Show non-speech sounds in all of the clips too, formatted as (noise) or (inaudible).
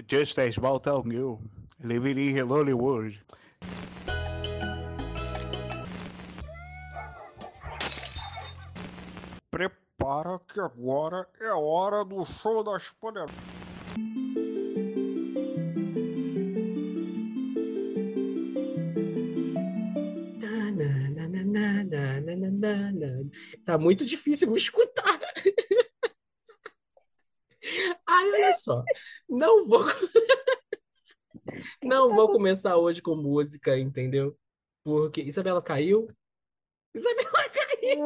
Just a small town girl living in Hollywood. Prepara que agora é hora do show das poderosas. Tá muito difícil me escutar. (laughs) Ai, olha só. Não vou. (laughs) Não vou começar hoje com música, entendeu? Porque Isabela caiu. Isabela (laughs) caiu.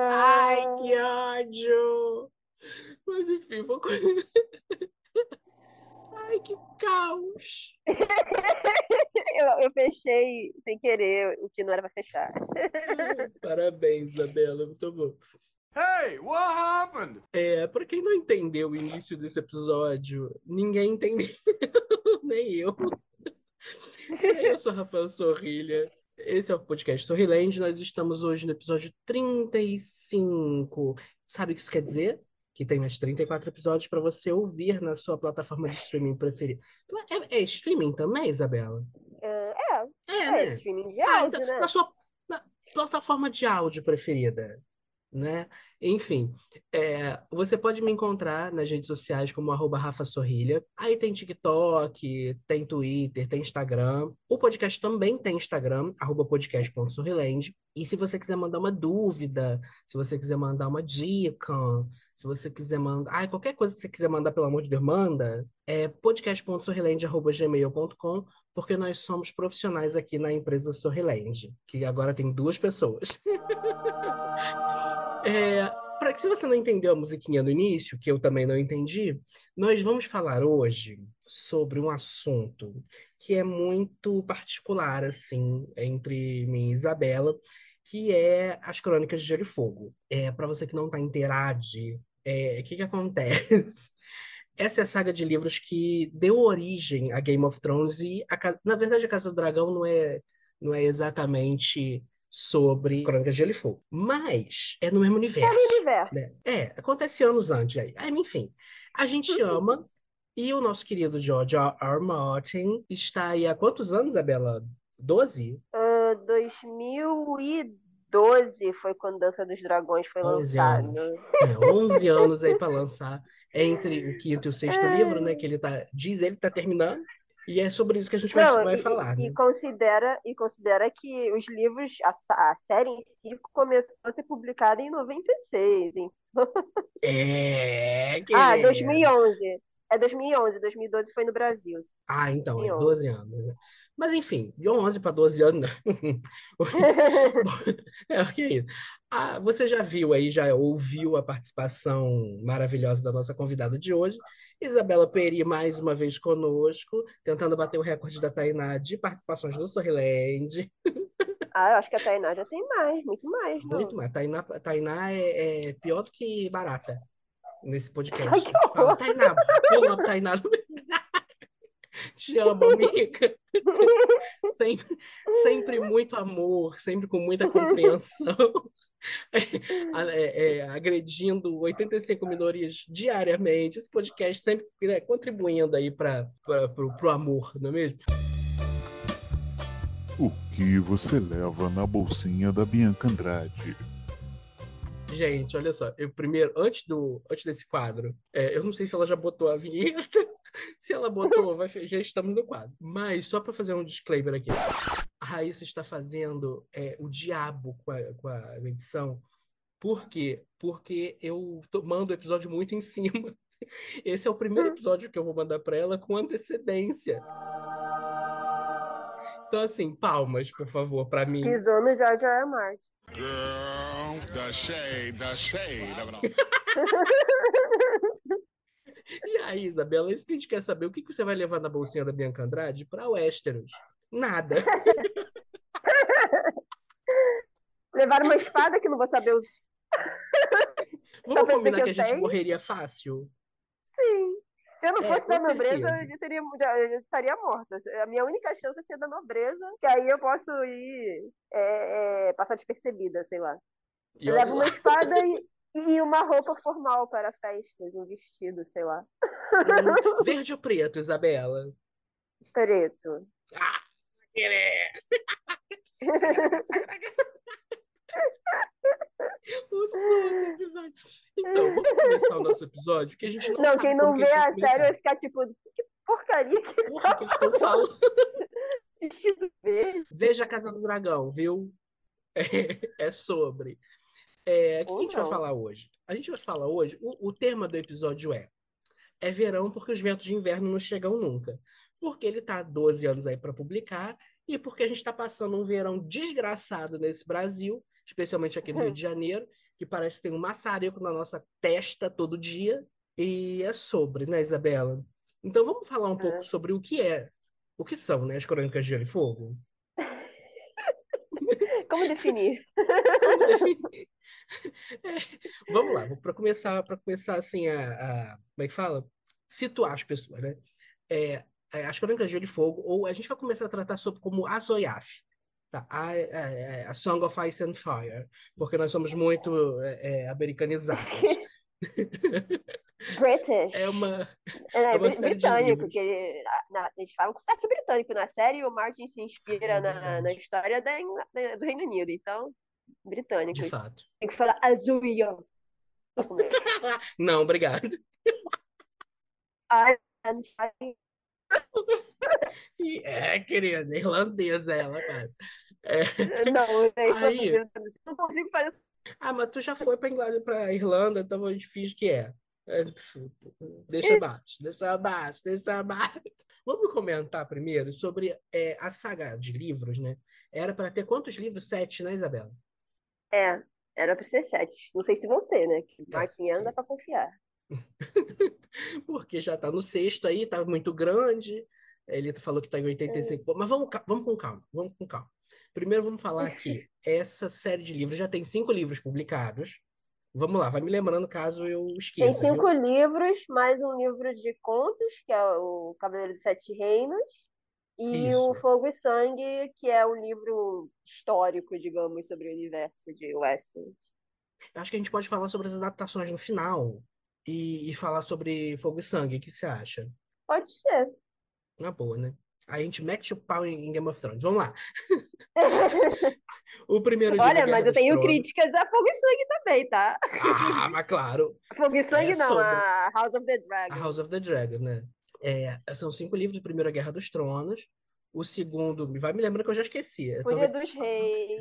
Ai, que ódio. Mas enfim, vou. (laughs) Ai, que caos. eu, eu fechei sem querer o que não era pra fechar. Parabéns, Isabela, muito bom. Hey, what happened? É, pra quem não entendeu o início desse episódio, ninguém entendeu, (laughs) nem eu. Eu sou Rafael Sorrilha, esse é o podcast Sorriland, nós estamos hoje no episódio 35. Sabe o que isso quer dizer? Que tem mais 34 episódios para você ouvir na sua plataforma de streaming preferida. É, é streaming também, Isabela? É, É, é, né? streaming de Ah, áudio, então, né? na sua na plataforma de áudio preferida, né? Enfim, é, você pode me encontrar nas redes sociais como arroba Rafa Sorrilha. Aí tem TikTok, tem Twitter, tem Instagram. O podcast também tem Instagram, arroba podcast.sorriland. E se você quiser mandar uma dúvida, se você quiser mandar uma dica, se você quiser mandar... Ai, qualquer coisa que você quiser mandar, pelo amor de Deus, manda. É podcast.sorriland.gmail.com porque nós somos profissionais aqui na empresa Sorriland, que agora tem duas pessoas. (laughs) É, para que se você não entendeu a musiquinha no início, que eu também não entendi, nós vamos falar hoje sobre um assunto que é muito particular, assim, entre mim e Isabela, que é as Crônicas de Gelo e Fogo. É, para você que não está inteirado, é, o que que acontece? (laughs) Essa é a saga de livros que deu origem a Game of Thrones e, a na verdade, a Casa do Dragão não é, não é exatamente sobre Crônicas de Gelo e Fogo, mas é no mesmo É universo, o universo. né? É, acontece anos antes aí. Aí, enfim, a gente ama e o nosso querido George R. R. Martin está aí há quantos anos, Isabela? 12? Ah, 2012 foi quando Dança dos Dragões foi 11 lançado. anos. É, 11 anos aí para lançar entre o quinto e o sexto (laughs) livro, né? Que ele tá, diz ele que tá terminando. E é sobre isso que a gente vai, Não, vai e, falar, e né? considera, e considera que os livros, a, a série em si começou a ser publicada em 96, hein? É, (laughs) que Ah, 2011. É 2011, 2012 foi no Brasil. Ah, então, é 2011. 12 anos, né? Mas enfim, de 11 para 12 anos, não. (laughs) É, o que é isso? Ah, você já viu aí, já ouviu a participação maravilhosa da nossa convidada de hoje, Isabela Peri, mais uma vez conosco, tentando bater o recorde da Tainá de participações no Sorriland. Ah, eu acho que a Tainá já tem mais, muito mais, não. Muito mais. Tainá, Tainá é, é pior do que barata nesse podcast. Ai, que Fala. Tainá, eu amo Tainá. (laughs) (laughs) Te amo, amiga. (laughs) Sempre, sempre muito amor, sempre com muita compreensão. (laughs) É, é, agredindo 85 minorias diariamente. Esse podcast sempre né, contribuindo aí para o amor, não é mesmo? O que você leva na bolsinha da Bianca Andrade? Gente, olha só, eu primeiro, antes do, antes desse quadro, é, eu não sei se ela já botou a vinheta, (laughs) se ela botou, vai, já estamos no quadro. Mas só para fazer um disclaimer aqui, a Raíssa está fazendo é, o diabo com a, com a edição. Por quê? Porque eu tô- mando o episódio muito em cima. (laughs) Esse é o primeiro episódio que eu vou mandar para ela com antecedência. Então, assim, palmas, por favor, para mim. Pisou no George R. R. Martin. Girl, the shade, the shade all. (laughs) E aí, Isabela, é isso que a gente quer saber. O que que você vai levar na bolsinha da Bianca Andrade para Westeros? Nada. (laughs) Levaram uma espada que não vou saber usar. (laughs) Vamos combinar que que a gente tenho? morreria fácil? Sim. Se eu não É, fosse da nobreza, certeza. eu teria, eu estaria morta. A minha única chance é ser da nobreza, que aí eu posso ir é, é, passar despercebida, sei lá. E Eu levo uma espada e. (laughs) E uma roupa formal para festas, um vestido, sei lá. Hum, (laughs) verde ou preto, Isabela? Preto. Ah, querer! (laughs) O som do episódio. Então, vamos começar o nosso episódio, que a gente não, Não, sabe quem não vê a a série vai ficar tipo, que porcaria que Porra, que eles estão falando. (laughs) vestido verde. Veja a Casa do Dragão, viu? É, é sobre. É, o que Ou a gente vai falar hoje? A gente vai falar hoje. O, o tema do episódio é: é verão porque os ventos de inverno não chegam nunca. Porque ele tá há 12 anos aí para publicar e porque a gente está passando um verão desgraçado nesse Brasil, especialmente aqui no Rio de (laughs) Janeiro, que parece que tem um maçareco na nossa testa todo dia. E é sobre, né, Isabela? Então vamos falar um pouco É. sobre o que é, o que são, né, as Crônicas de Gelo e Fogo. (laughs) Como definir? Como definir? (laughs) É, vamos lá, para começar, para começar assim a, a- como é que fala? Situar as pessoas, né? É, é, as Crônicas de e Fogo, ou a gente vai começar a tratar sobre como a Zoiaf, tá? A, a, a Song of Ice and Fire, porque nós somos muito é, é, americanizados. (laughs) British. É uma, É, é uma britânico, que ele- na- na- eles falam com sotaque britânico na série o Martin se É inspira na, na verdade. história da, do Reino Unido. Então, britânico. de fato. Tem que falar azul ó. (laughs) Não, obrigado. (laughs) É, querida, irlandesa ela, cara. É, Não, eu Aí- não consigo fazer isso. Ah, mas tu já foi pra Inglaterra, pra Irlanda, então a gente finge que é. É, Deixa abaixo, deixa abaixo, deixa abaixo. (laughs) Vamos comentar primeiro sobre é, a saga de livros, né? Era para ter quantos livros? Sete, né, Isabela? É, era pra ser sete. Não sei se vão ser, né? Que É. Martin anda pra confiar. (laughs) Porque já tá no sexto aí, tá muito grande. Ele falou que tá em 85. Mas vamos, vamos com calma, vamos com calma. Primeiro vamos falar que (laughs) essa série de livros já tem cinco livros publicados. Vamos lá, vai me lembrando caso eu Tem esqueça, viu? cinco livros, mais um livro de contos, que é o Cavaleiro dos Sete Reinos, e o Isso. Fogo e Sangue, que é o livro histórico, digamos, sobre o universo de Westeros. Acho que a gente pode falar sobre as adaptações no final e, e falar sobre Fogo e Sangue. O que você acha? Pode ser. Na boa, né? Aí a gente mete o pau em Game of Thrones. Vamos lá. (laughs) O primeiro livro, Olha, mas eu tenho críticas a Fogo e Sangue também, tá? Ah, mas claro. Fogo e Sangue É não, sobre- a House of the A Dragon. House of the Dragon, né? É, são cinco livros. O primeiro é Guerra dos Tronos. O segundo, vai me lembrando que eu já esqueci. É Fúria Torme- dos Reis,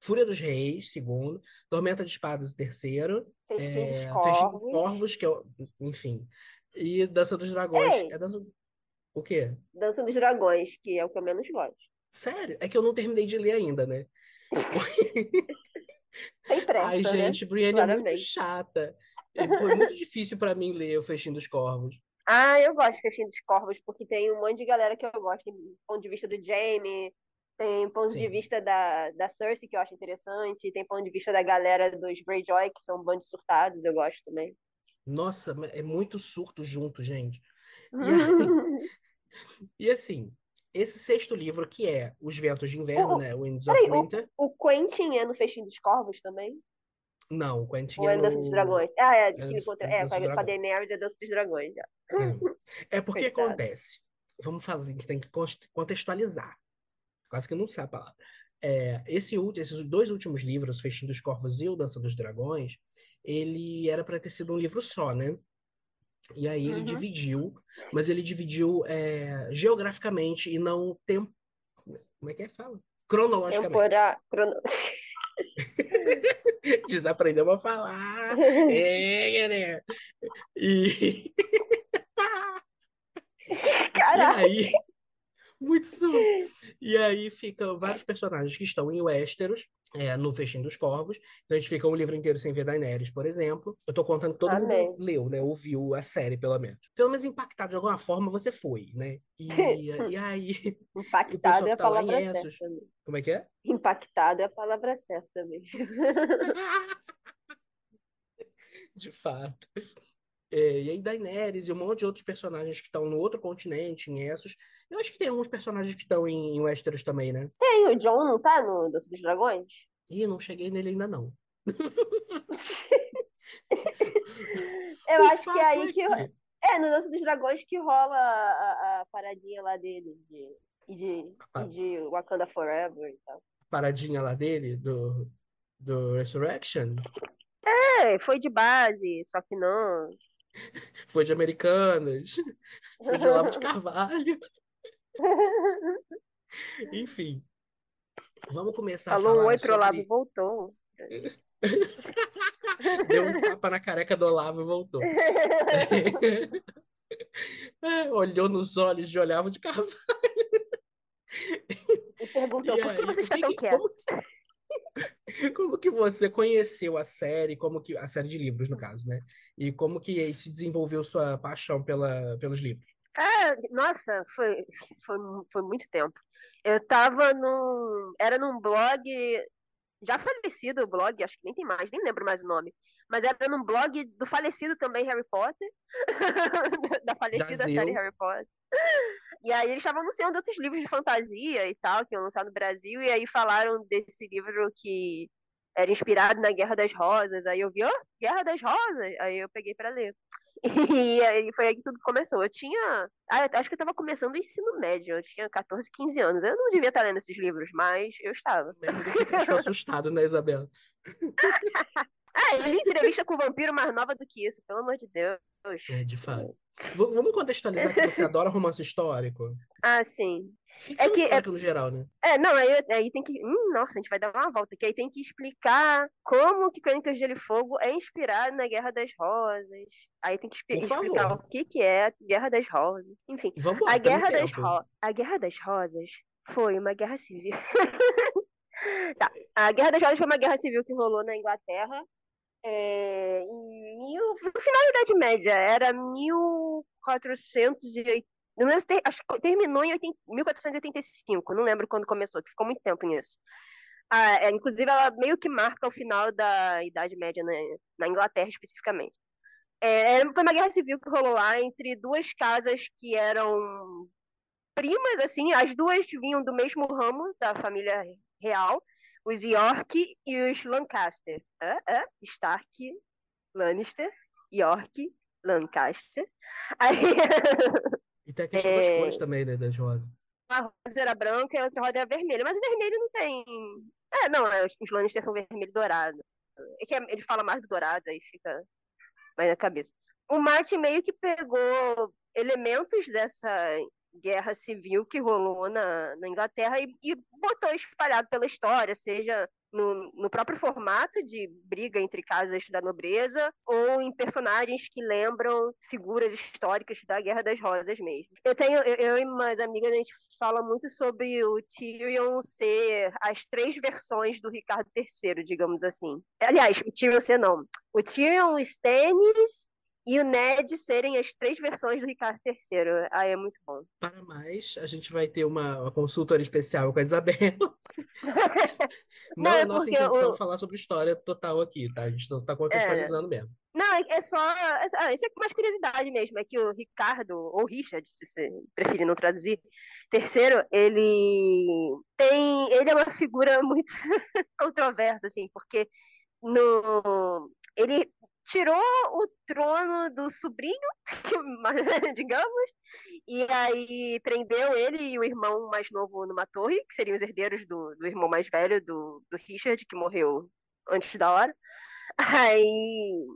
Fúria dos Reis, segundo. Tormenta de Espadas, terceiro. Festim É, Festim dos Corvos. Corvos, que é o... Enfim. E Dança dos Dragões. Ei! É dança... O quê? Dança dos Dragões, que é o que eu menos gosto. Sério? É que eu não terminei de ler ainda, né? (laughs) Sem pressa, Ai, né? gente, Brienne é muito chata. E Foi muito difícil pra mim ler o Festim dos Corvos. Ah, eu gosto de Festim dos Corvos, porque tem um monte de galera que eu gosto. Tem ponto de vista do Jaime, tem ponto de Sim. vista da, da Cersei, que eu acho interessante, tem ponto de vista da galera dos Greyjoy, que são bandos surtados, eu gosto também. Nossa, é muito surto junto, gente. aí- (laughs) E assim, esse sexto livro, que é Os Ventos de Inverno, Oh, né? Winds of peraí, o- Winter. o Quentin é no Festim dos Corvos também? Não, o Quentin Ou é é Dança dos no... Dragões? Ah, é, é no- encontra... é é, com a. Daenerys é Dança dos Dragões. já. É, (laughs) é porque Coitado. acontece. Vamos falar, tem que contextualizar. Quase que não sabe a palavra. É, esse, esses dois últimos livros, Festim dos Corvos e o Dança dos Dragões, ele era para ter sido um livro só, né? E aí ele Uhum. dividiu, mas ele dividiu é, geograficamente e não tem, como é que é fala? Cronologicamente. Tempora... crono- (laughs) Desaprendeu a falar. (laughs) É, galera. E, (laughs) e Caraca! aí, muito surdo. E aí ficam vários personagens que estão em Westeros, é, no Festim dos Corvos. Então a gente fica um livro inteiro sem ver Daenerys, por exemplo. Eu tô contando que todo Amém. mundo leu, né? Ouviu a série, pelo menos. Pelo menos impactado de alguma forma você foi, né? E, (laughs) e aí, (laughs) Impactado é a tá palavra certa. Como é que é? Impactado é a palavra certa mesmo. (laughs) De fato. É, e aí Daenerys e um monte de outros personagens que estão no outro continente, em Essos. Eu acho que tem alguns personagens que estão em, em Westeros também, né? Tem, o John não tá no Dança dos Dragões? Ih, não cheguei nele ainda não. (laughs) Eu O acho que é aí é que. É, no Dança dos Dragões que rola a, a paradinha lá dele de, de, Ah. de Wakanda Forever e tal. paradinha lá dele, do, do Resurrection, É, foi de base, só que não. (laughs) foi de Americanas, (laughs) foi de Olavo de (laughs) Carvalho, enfim. Vamos começar a Falou um falar oi pro Olavo e sobre... voltou. Deu um tapa na careca do Olavo e voltou. É, olhou nos olhos de Olavo de Carvalho. E perguntou, E por que aí, você está que tão quieto? como, (laughs) como que você conheceu a série, como que a série de livros, no caso, né? E como que se desenvolveu sua paixão pela, pelos livros? Ah, nossa, foi, foi, foi muito tempo. Eu tava num. Era num blog. Já falecido o blog, acho que nem tem mais, nem lembro mais o nome. Mas era num blog do falecido também Harry Potter. (laughs) da falecida Jazeu. série Harry Potter. E aí eles estavam anunciando outros livros de fantasia e tal, que iam lançar no Brasil, e aí falaram desse livro que era inspirado na Guerra das Rosas. Aí eu vi, ó, Guerra das Rosas! Aí eu peguei pra ler. (laughs) E aí foi aí que tudo começou. Eu tinha. Ah, acho que eu tava começando o ensino médio, eu tinha 14, 15 anos. Eu não devia estar lendo esses livros, mas eu estava. Lembro que (laughs) assustado, né, Isabela? (laughs) Ah, eu li entrevista com o vampiro mais nova do que isso, pelo amor de Deus. É, de fato. V- vamos contextualizar que você (laughs) adora romance histórico? Ah, sim. Ficção É que- histórica no geral, né? É, não, aí, aí tem que. Hum, nossa, a gente vai dar uma volta, que aí tem que explicar como que Crônicas de Gelo e Fogo é inspirado na Guerra das Rosas. Aí tem que explicar o que, que é a Guerra das Rosas. Enfim, Vamos a Guerra das. Ro... a Guerra das Rosas foi uma guerra civil. (laughs) Tá. A Guerra das Rosas foi uma guerra civil que rolou na Inglaterra. É, em mil... No final da Idade Média, era 1480. Não lembro se ter- acho que terminou em 80 1485, não lembro quando começou, que ficou muito tempo nisso. Ah, é, inclusive, ela meio que marca o final da Idade Média na, na Inglaterra, especificamente. É, era- foi uma guerra civil que rolou lá entre duas casas que eram primas, assim, as duas vinham do mesmo ramo da família real, os York e os Lancaster. Stark, Lannister, York, Lancaster. Aí (laughs) E tem a questão das É. cores também, né, das rosas. uma rosa era branca e a outra rosa era vermelha. Mas o vermelho não tem. É, não, é, os os Lannister são vermelho e dourado. É que é- ele fala mais do dourado, aí fica mais na cabeça. O Martin meio que pegou elementos dessa guerra civil que rolou na, na Inglaterra e, e botou espalhado pela história, seja no, no próprio formato de briga entre casas da nobreza ou em personagens que lembram figuras históricas da Guerra das Rosas mesmo. Eu tenho, eu, eu e umas amigas, a gente fala muito sobre o Tyrion ser as três versões do Ricardo III, digamos assim. Aliás, o Tyrion ser não. O Tyrion, o Stannis e o Ned serem as três versões do Ricardo III. Aí é muito bom. Para mais, a gente vai ter uma, uma consultoria especial com a Isabela. (laughs) Não Não, é é nossa intenção o- falar sobre história total aqui, tá? A gente só tá contextualizando mesmo. Não, é é só. Ah, isso é mais curiosidade mesmo. É que o Ricardo, ou Richard, se você preferir não traduzir, terceiro, ele tem. Ele é uma figura (laughs) muito controversa, assim, porque no, ele tirou o trono do sobrinho, (laughs) digamos, e aí prendeu ele e o irmão mais novo numa torre, que seriam os herdeiros do, do irmão mais velho do, do Richard, que morreu antes da hora. Aí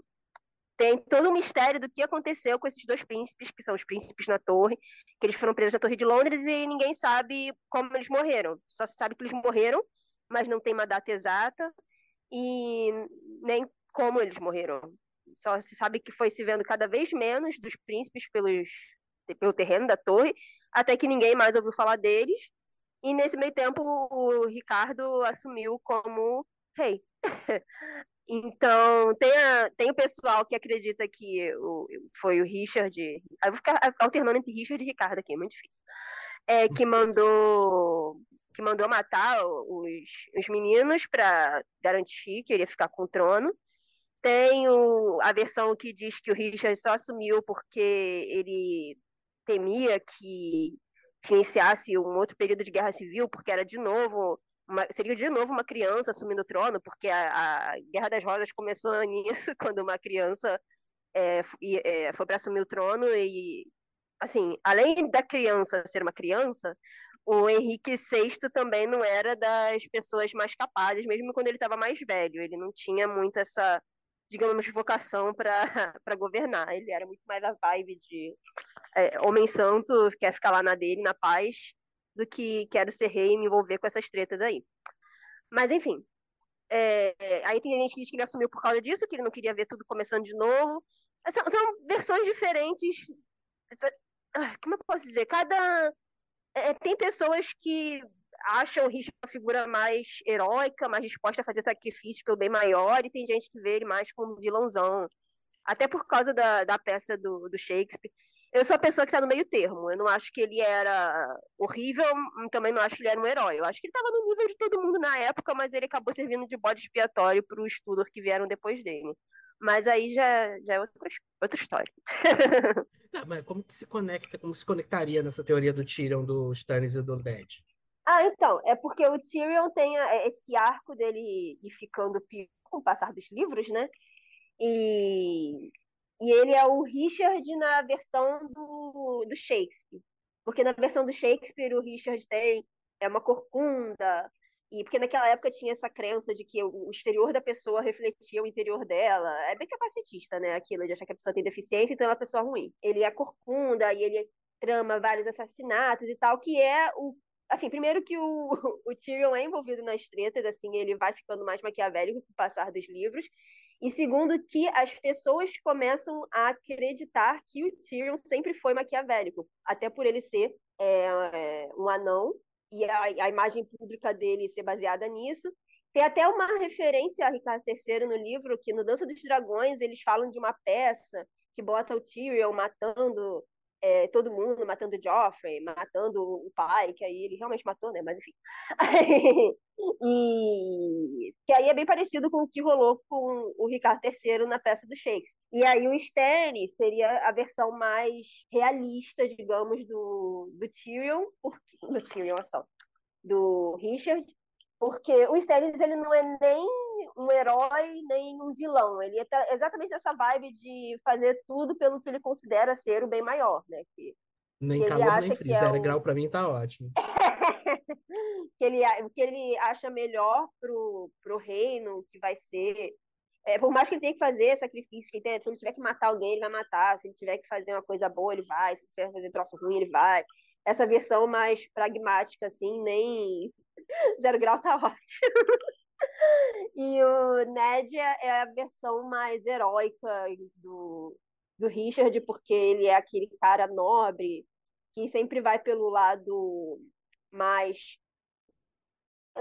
tem todo o mistério do que aconteceu com esses dois príncipes, que são os príncipes na torre, que eles foram presos na torre de Londres e ninguém sabe como eles morreram. Só se sabe que eles morreram, mas não tem uma data exata e nem como eles morreram. Só se sabe que foi se vendo cada vez menos dos príncipes pelos, pelo terreno da torre, até que ninguém mais ouviu falar deles. E nesse meio tempo, o Ricardo assumiu como rei. (laughs) Então, tem, a- tem o pessoal que acredita que o, foi o Richard. Eu vou ficar alternando entre Richard e Ricardo aqui, é muito difícil. É, que mandou que mandou matar os, os meninos para garantir que ele ia ficar com o trono. Tem o, a versão que diz que o Richard só assumiu porque ele temia que iniciasse um outro período de guerra civil, porque era de novo uma, seria de novo uma criança assumindo o trono, porque a, a Guerra das Rosas começou (laughs) nisso, quando uma criança é, é, foi para assumir o trono e, assim, além da criança ser uma criança, o Henrique VI também não era das pessoas mais capazes, mesmo quando ele estava mais velho. Ele não tinha muito essa, digamos, vocação para (laughs) governar. Ele era muito mais a vibe de é, homem santo, quer ficar lá na dele, na paz, do que quero ser rei e me envolver com essas tretas aí. Mas, enfim. É, aí tem gente que diz que ele assumiu por causa disso, que ele não queria ver tudo começando de novo. São, são versões diferentes. Como eu posso dizer? Cada. É, tem pessoas que acham o Richard uma figura mais heróica, mais disposta a fazer sacrifício pelo bem maior, e tem gente que vê ele mais como vilãozão. Até por causa da, da peça do, do Shakespeare. Eu sou a pessoa que está no meio termo. Eu não acho que ele era horrível, também não acho que ele era um herói. Eu acho que ele estava no nível de todo mundo na época, mas ele acabou servindo de bode expiatório para os Tudor que vieram depois dele. Mas aí já, já é outra, outra história. Não, (laughs) mas como que se conecta, como se conectaria nessa teoria do Tyrion, do Stannis e do Ned? Ah, então, é porque o Tyrion tem esse arco dele ir ficando pior com o passar dos livros, né? E e ele é o Richard na versão do, do Shakespeare. Porque na versão do Shakespeare o Richard tem é uma corcunda, e porque naquela época tinha essa crença de que o exterior da pessoa refletia o interior dela. É bem capacitista, né? Aquilo de achar que a pessoa tem deficiência, então ela é uma pessoa ruim. Ele é corcunda e ele trama vários assassinatos e tal, que é o. Assim, primeiro que o, (laughs) o Tyrion é envolvido nas tretas, assim, ele vai ficando mais maquiavélico com o passar dos livros. E segundo, que as pessoas começam a acreditar que o Tyrion sempre foi maquiavélico, até por ele ser é, é, um anão e a, a, imagem pública dele ser baseada nisso. Tem até uma referência a Ricardo III no livro, que no Dança dos Dragões eles falam de uma peça que bota o Tyrion matando é, todo mundo matando o Joffrey, matando o pai, que aí ele realmente matou, né? Mas enfim. (laughs) e que aí é bem parecido com o que rolou com o Ricardo III na peça do Shakespeare. E aí o Stannis seria a versão mais realista, digamos, do, do Tyrion, porque, do Tyrion só, do Richard, porque o Stannis ele não é nem um herói nem um vilão. Ele tá exatamente essa vibe de fazer tudo pelo que ele considera ser o bem maior, né? Que, nem que calor nem frio, zero é o... grau para mim tá ótimo. (laughs) que, ele, que ele acha melhor pro, pro reino, que vai ser... É, por mais que ele tenha que fazer sacrifício, que ele, se ele tiver que matar alguém, ele vai matar. Se ele tiver que fazer uma coisa boa, ele vai. Se ele tiver que fazer troço ruim, ele vai. Essa versão mais pragmática, assim, nem (laughs) zero grau tá (laughs) ótimo. E o Ned é, é a versão mais heróica do, do Richard, porque ele é aquele cara nobre que sempre vai pelo lado mais.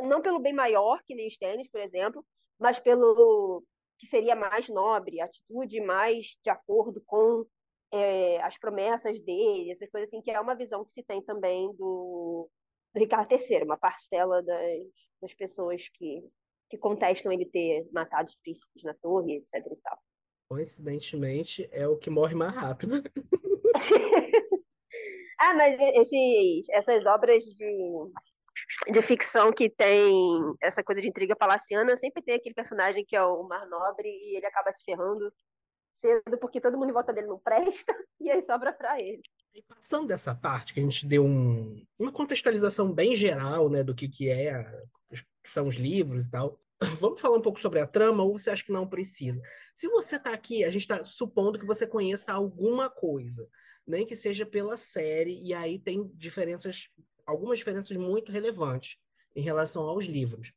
Não pelo bem maior, que nem os tênis, por exemplo, mas pelo que seria mais nobre, atitude mais de acordo com é, as promessas dele, essas coisas assim, que é uma visão que se tem também do Ricardo III, uma parcela das, das pessoas que que contestam ele ter matado os príncipes na torre, etc e tal. Coincidentemente, é o que morre mais rápido. (laughs) ah, mas esses, essas obras de, de ficção que tem essa coisa de intriga palaciana, sempre tem aquele personagem que é o Mar Nobre e ele acaba se ferrando cedo porque todo mundo em volta dele não presta (laughs) e aí sobra para ele. E passando dessa parte, que a gente deu um, uma contextualização bem geral né, do que, que é que são os livros e tal. (laughs) Vamos falar um pouco sobre a trama ou você acha que não precisa? Se você está aqui, a gente está supondo que você conheça alguma coisa, nem que seja pela série, e aí tem diferenças, algumas diferenças muito relevantes em relação aos livros.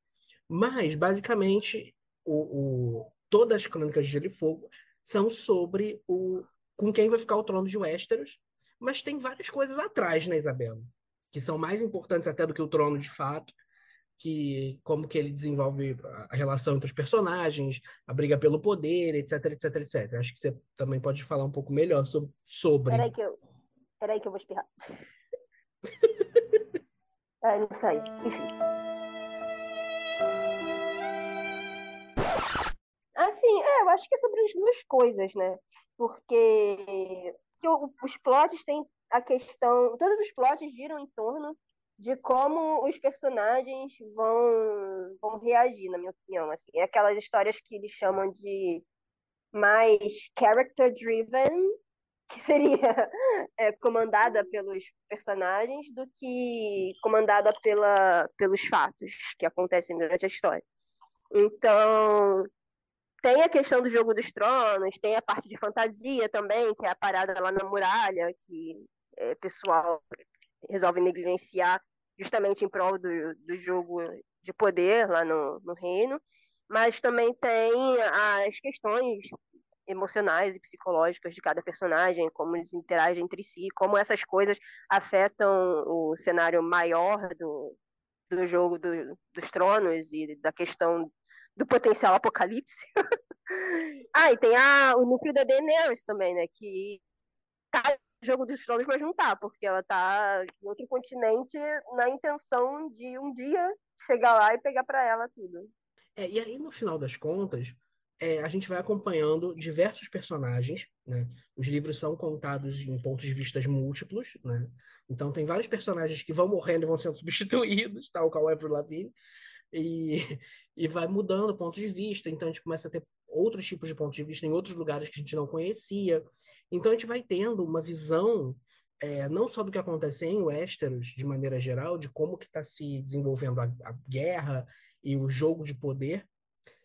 Mas, basicamente, o, o, todas as crônicas de Gelo e Fogo são sobre o com quem vai ficar o trono de Westeros, mas tem várias coisas atrás, né, Isabela? Que são mais importantes até do que o trono de fato, que como que ele desenvolve a relação entre os personagens, a briga pelo poder, etc, etc, etc. Acho que você também pode falar um pouco melhor sobre. sobre... Peraí que eu, peraí que eu vou espirrar. ah, (laughs) não sei. Enfim. Assim, é, eu acho que é sobre as duas coisas, né? Porque, porque os plots têm a questão. Todos os plots giram em torno de como os personagens vão, vão reagir, na minha opinião. Assim. É aquelas histórias que eles chamam de mais character driven, que seria (laughs) é, comandada pelos personagens, do que comandada pela, pelos fatos que acontecem durante a história. Então, tem a questão do jogo dos tronos, tem a parte de fantasia também, que é a parada lá na muralha, que é, pessoal resolve negligenciar justamente em prol do, do jogo de poder lá no, no reino. Mas também tem as questões emocionais e psicológicas de cada personagem, como eles interagem entre si, como essas coisas afetam o cenário maior do, do jogo do, dos tronos e da questão do potencial apocalipse. (laughs) ah, e tem a, o núcleo da Daenerys também, né? Que tá no jogo dos tronos, não tá, porque ela tá em outro continente na intenção de um dia chegar lá e pegar para ela tudo. É, e aí, no final das contas, é, a gente vai acompanhando diversos personagens, né? Os livros são contados em pontos de vista múltiplos, né? Então tem vários personagens que vão morrendo e vão sendo (laughs) substituídos, tal qual Avril Lavigne, e, (laughs) e vai mudando o ponto de vista. Então a gente começa a ter outros tipos de pontos de vista em outros lugares que a gente não conhecia. Então a gente vai tendo uma visão é, não só do que acontece em Westeros, de maneira geral, de como que está se desenvolvendo a, a, guerra e o jogo de poder,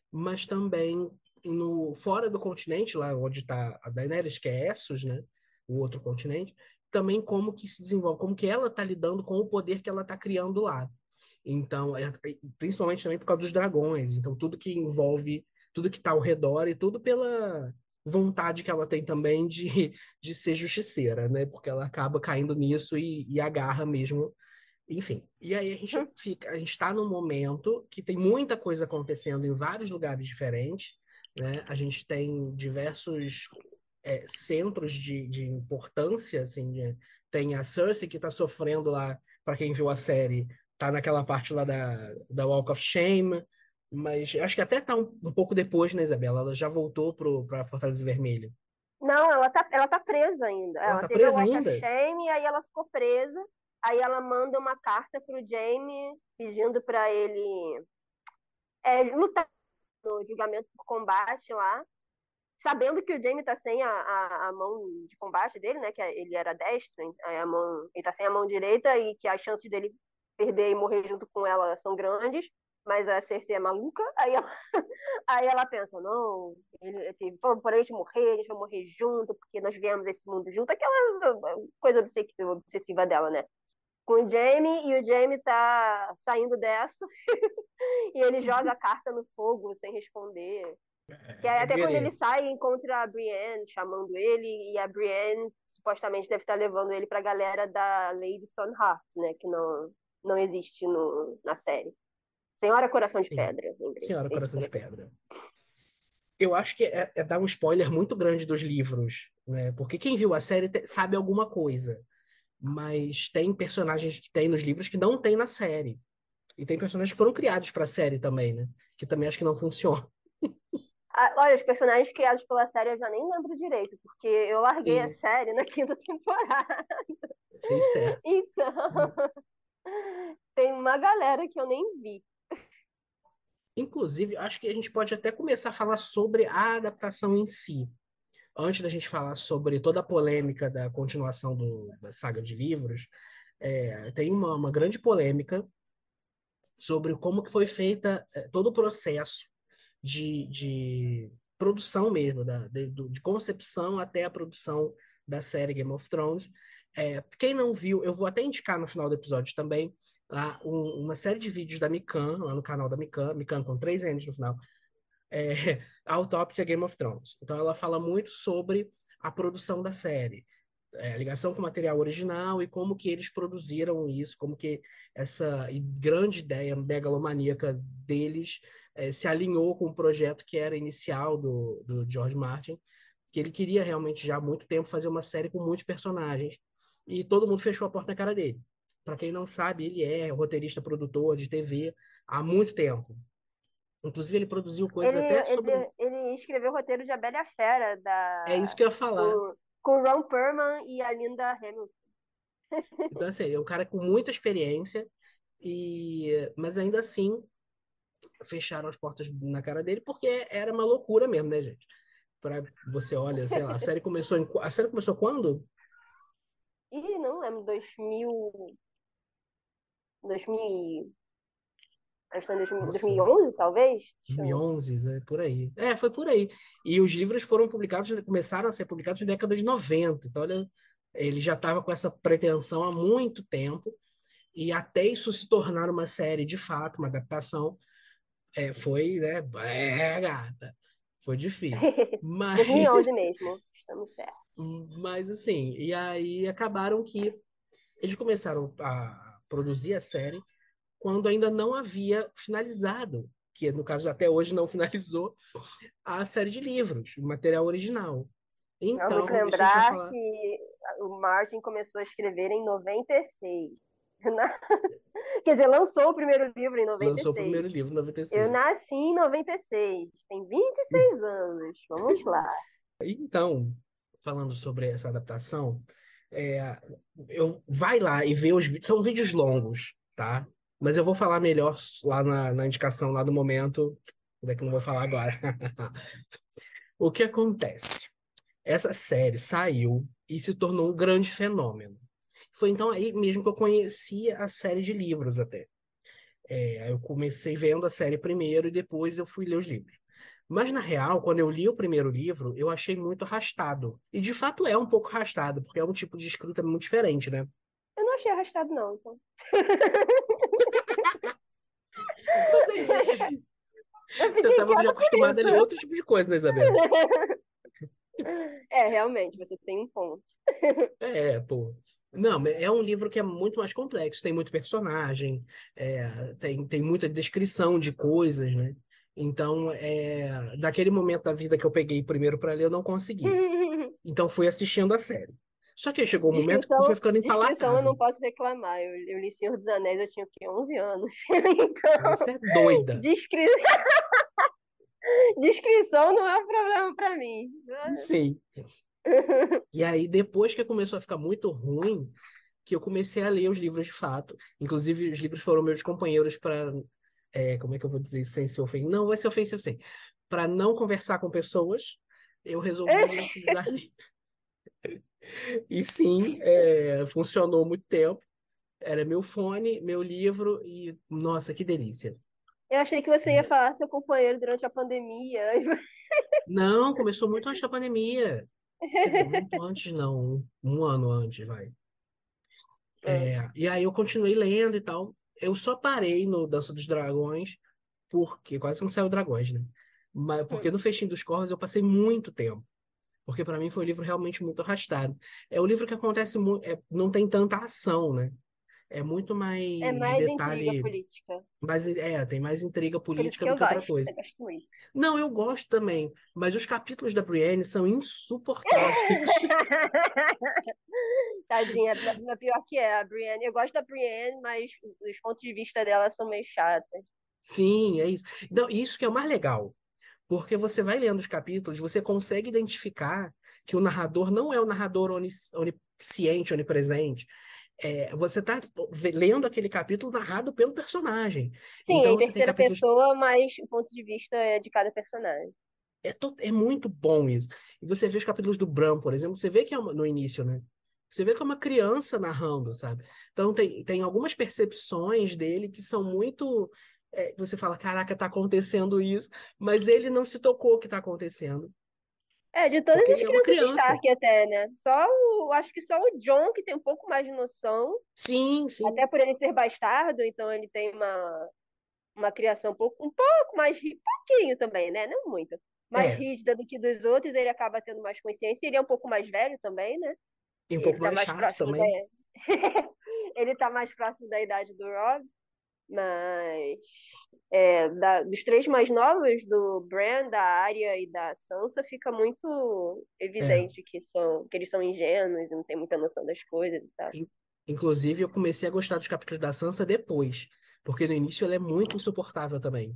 mas também no fora do continente, lá onde está a Daenerys, que é Essos, né, o outro continente, também como que se desenvolve, como que ela está lidando com o poder que ela está criando lá. Então, é, principalmente também por causa dos dragões. Então, tudo que envolve, tudo que está ao redor e tudo pela vontade que ela tem também de, (laughs) de ser justiceira, né? Porque ela acaba caindo nisso e, e agarra mesmo. Enfim. E aí a gente fica, a gente está num momento que tem muita coisa acontecendo em vários lugares diferentes, né? A gente tem diversos é, centros de, de importância, assim, de, tem a Cersei que está sofrendo lá, para quem viu a série, tá naquela parte lá da, da Walk of Shame, mas acho que até tá um, um pouco depois, né, Isabela? Ela já voltou pro, pra Fortaleza Vermelha. Não, ela tá, ela tá presa ainda. Ela, ela tá teve presa ainda? of Shame, aí ela ficou presa. Aí ela manda uma carta pro Jaime pedindo para ele é, lutar no julgamento por combate lá, sabendo que o Jaime tá sem a, a, a, mão de combate dele, né? Que ele era destro, a mão, ele tá sem a mão direita e que as chances dele perder e morrer junto com ela são grandes, mas a Cersei é maluca, (laughs) aí ela, aí ela pensa, não, ele, ele, por a gente morrer, a gente vai morrer junto, porque nós viemos esse mundo junto, aquela coisa obsessiva dela, né? Com o Jamie, e o Jamie tá saindo dessa, (laughs) e ele joga a carta no fogo sem responder. Que é, até quando ele sai encontra a Brienne chamando ele e a Brienne supostamente deve estar levando ele para a galera da Lady Stoneheart, né, que não não existe no, na série. Senhora Coração de Sim. Pedra. lembrei. Senhora Coração de Pedra. Eu acho que é, é dar um spoiler muito grande dos livros, né? Porque quem viu a série sabe alguma coisa. Mas tem personagens que tem nos livros que não tem na série. E tem personagens que foram criados pra série também, né? Que também acho que não funcionam. (laughs) Ah, olha, os personagens criados pela série eu já nem lembro direito, porque eu larguei a Sim. série na quinta temporada. Fez certo. (laughs) Então, tem uma galera que eu nem vi. Inclusive, acho que a gente pode até começar a falar sobre a adaptação em si. Antes da gente falar sobre toda a polêmica da continuação do- da saga de livros, é, tem uma, uma grande polêmica sobre como que foi feita é, todo o processo de, de produção mesmo, da, de, de concepção até a produção da série Game of Thrones. É, quem não viu, eu vou até indicar no final do episódio também lá um- uma série de vídeos da Mikan, lá no canal da Mikan, Mikan com três N's no final, é, (laughs) a autópsia Game of Thrones. Então ela fala muito sobre a produção da série, é, a ligação com o material original e como que eles produziram isso, como que essa grande ideia megalomaníaca deles é, se alinhou com o projeto que era inicial do, do George Martin, que ele queria realmente já há muito tempo fazer uma série com muitos personagens e todo mundo fechou a porta na cara dele. Para quem não sabe, ele é roteirista, produtor de TV há muito tempo. Inclusive, ele produziu coisas Ele, até sobre. ele, ele escreveu o roteiro de A Bela e a Fera, da, É isso que eu ia falar. com, com o Ron Perlman e a Linda Hamilton. (laughs) Então, assim, é um cara com muita experiência, e mas ainda assim fecharam as portas na cara dele, porque era uma loucura mesmo, né, gente? Pra você olha, sei lá, a série começou em, a série começou quando? Ih, não lembro, 2000. 2000. Acho que foi em 2000 Nossa. 2011, talvez? Deixa eu- 2011, né? Por aí. É, foi por aí. E os livros foram publicados, começaram a ser publicados na década de 90. Então, olha, ele já estava com essa pretensão há muito tempo. E até isso se tornar uma série de fato, uma adaptação, é, foi, né? É, gata. Foi difícil. (laughs) Mas, 2011 mesmo, estamos certos. mas assim, e aí acabaram que eles começaram a produzir a série quando ainda não havia finalizado, que no caso até hoje não (laughs) finalizou, a série de livros, o material original. Então, Vamos lembrar falar- que o Martin começou a escrever em 96. (laughs) Na- Quer dizer, lançou o primeiro livro em 96. lançou o primeiro livro em 96. Eu nasci em 96, tem 26 anos. Vamos lá. Então, falando sobre essa adaptação, é, eu vai lá e vê os vídeos. São vídeos longos, tá? Mas eu vou falar melhor lá na, na indicação, lá do momento, daqui não vou falar agora. (laughs) O que acontece? Essa série saiu e se tornou um grande fenômeno. Foi então aí mesmo que eu conheci a série de livros até. É, eu comecei vendo a série primeiro e depois eu fui ler os livros. Mas, na real, quando eu li o primeiro livro, eu achei muito arrastado. E, de fato, é um pouco arrastado, porque é um tipo de escrita muito diferente, né? Eu não achei arrastado, não. Então. (laughs) Mas, é, (laughs) Eu você estava já acostumada a ler outro tipo de coisa, né, Isabela? É, realmente, você tem um ponto. É, pô. Não, é um livro que é muito mais complexo, tem muito personagem, é, tem, tem muita descrição de coisas, né? Então, é, daquele momento da vida que eu peguei primeiro para ler, eu não consegui. (laughs) Então, fui assistindo a série. Só que aí chegou um momento que Descrição- foi ficando Descrição eu não posso reclamar. Eu, eu li Senhor dos Anéis, eu tinha o quê? 11 anos. (laughs) Então, Você é doida. descri... (laughs) descrição não é um problema pra mim. Sim. E aí, depois que começou a ficar muito ruim, que eu comecei a ler os livros de fato. Inclusive, os livros foram meus companheiros para. Como é que eu vou dizer isso sem ser ofensivo? Não, vai ser ofensivo sim. Para não conversar com pessoas, eu resolvi utilizar. (laughs) E sim, é, funcionou muito tempo. Era meu fone, meu livro e, nossa, que delícia. Eu achei que você ia falar seu companheiro durante a pandemia. (laughs) Não, começou muito antes da pandemia. Dizer, muito antes, não, um, um ano antes, vai. (laughs) É, e aí eu continuei lendo e tal. Eu só parei no Dança dos Dragões, porque quase não saiu dragões, né? Mas porque no Festim dos Corvos eu passei muito tempo. Porque para mim foi um livro realmente muito arrastado. É um livro que acontece muito, não tem tanta ação, né? É muito mais É mais detalhe, intriga política. mais, é, tem mais intriga política que do que outra gosto. coisa. Eu gosto muito. Não, eu gosto também, mas os capítulos da Brienne são insuportáveis. (laughs) Tadinha, mas pior que é, a Brienne. Eu gosto da Brienne, mas os pontos de vista dela são meio chatos. Sim, é isso. Não, isso que é o mais legal. Porque você vai lendo os capítulos, você consegue identificar que o narrador não é o narrador onis- onisciente, onipresente. É, você está lendo aquele capítulo narrado pelo personagem. Sim, Então em terceira capítulos. pessoa, mas o ponto de vista é de cada personagem. É, to- é muito bom isso. E você vê os capítulos do Bran, por exemplo, você vê que é uma- no início, né? Você vê que é uma criança narrando, sabe? Então tem, tem algumas percepções dele que são muito. é, você fala, caraca, tá acontecendo isso, mas ele não se tocou que tá acontecendo. É, de todas Porque as é crianças criança. Stark até, né? Só o, acho que só o John que tem um pouco mais de noção, Sim, sim. até por ele ser bastardo, então ele tem uma, uma criação um pouco, um pouco mais, rí- pouquinho também, né? Não muito. Mais É. rígida do que dos outros, ele acaba tendo mais consciência, ele é um pouco mais velho também, né? E um pouco tá mais mais chato também. da... (laughs) Ele tá mais próximo da idade do Rob, mas é, da- dos três mais novos, do Bran, da Arya e da Sansa, fica muito evidente que são que eles são ingênuos e não têm muita noção das coisas e tal. Inclusive, eu comecei a gostar dos capítulos da Sansa depois, porque no início ela é muito insuportável também.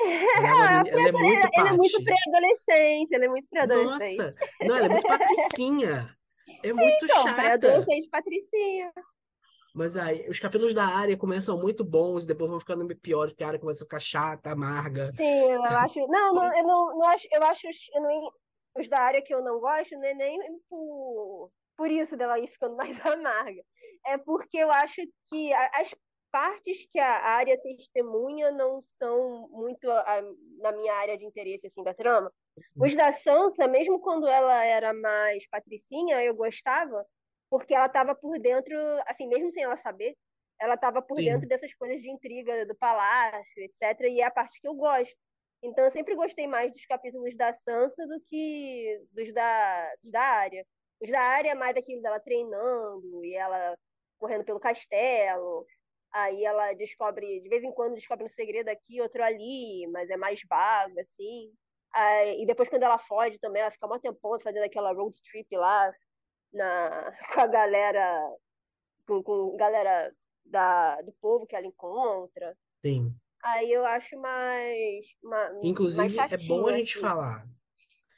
Ela é, uma meni- ela é (laughs) muito Ela é muito pré-adolescente, ela é muito pré-adolescente. Nossa, não, ela é muito (laughs) patricinha. É muito Então, chata. pré-adolescente patricinha. Mas aí, os capítulos da área começam muito bons e depois vão ficando piores, porque a área começa a ficar chata, amarga. Sim, eu (laughs) acho. Não, não, eu não, não acho. Eu acho os, eu não- os da área que eu não gosto, não é nem por, por isso dela ir ficando (laughs) mais amarga. É porque eu acho que as partes que a área testemunha não são muito a- na minha área de interesse assim da trama. Os da Sansa, mesmo quando ela era mais patricinha, eu gostava, porque ela estava por dentro, assim, mesmo sem ela saber, ela estava por Sim. dentro dessas coisas de intriga do palácio, etc. E é a parte que eu gosto. Então, eu sempre gostei mais dos capítulos da Sansa do que dos da, dos da área. Os da área é mais daquilo dela treinando e ela correndo pelo castelo. Aí ela descobre, de vez em quando, descobre um segredo aqui, outro ali, mas é mais vago, assim. Aí, e depois, quando ela foge também, ela fica mó tempão fazendo aquela road trip lá na, (laughs) com a galera, com, com galera da, do povo que ela encontra. Sim. Aí eu acho mais, ma- mais Inclusive, é chatinho, bom a gente assim. falar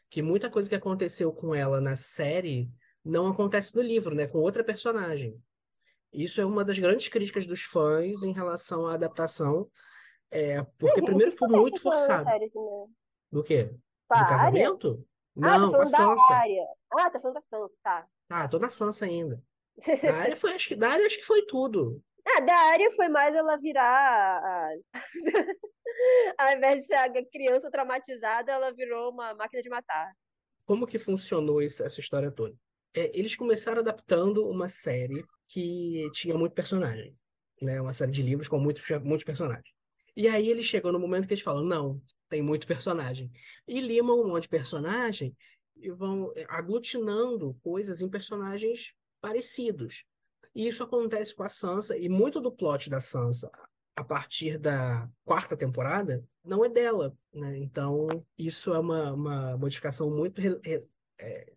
que muita coisa que aconteceu com ela na série não acontece no livro, né? Com outra personagem. Isso é uma das grandes críticas dos fãs em relação à adaptação. É, porque primeiro foi acontece muito forçado. Do quê? Com a Do casamento? Ah, tá Não, a falando da Sansa. área. Ah, tá falando da Sansa, tá. Ah, tô na Sansa ainda. (laughs) Da área foi, acho que, da área acho que foi tudo. Ah, da área foi mais ela virar. a- (laughs) Ao invés de ser a criança traumatizada, ela virou uma máquina de matar. Como que funcionou isso- essa história toda? É, eles começaram adaptando uma série que tinha muito personagem, né? Uma série de livros com muitos, muitos personagens. E aí eles chegam no momento que eles falam, não, tem muito personagem. E limam um monte de personagem e vão aglutinando coisas em personagens parecidos. E isso acontece com a Sansa, e muito do plot da Sansa, a partir da quarta temporada, não é dela, né? Então, isso é uma, uma modificação muito re- re- é,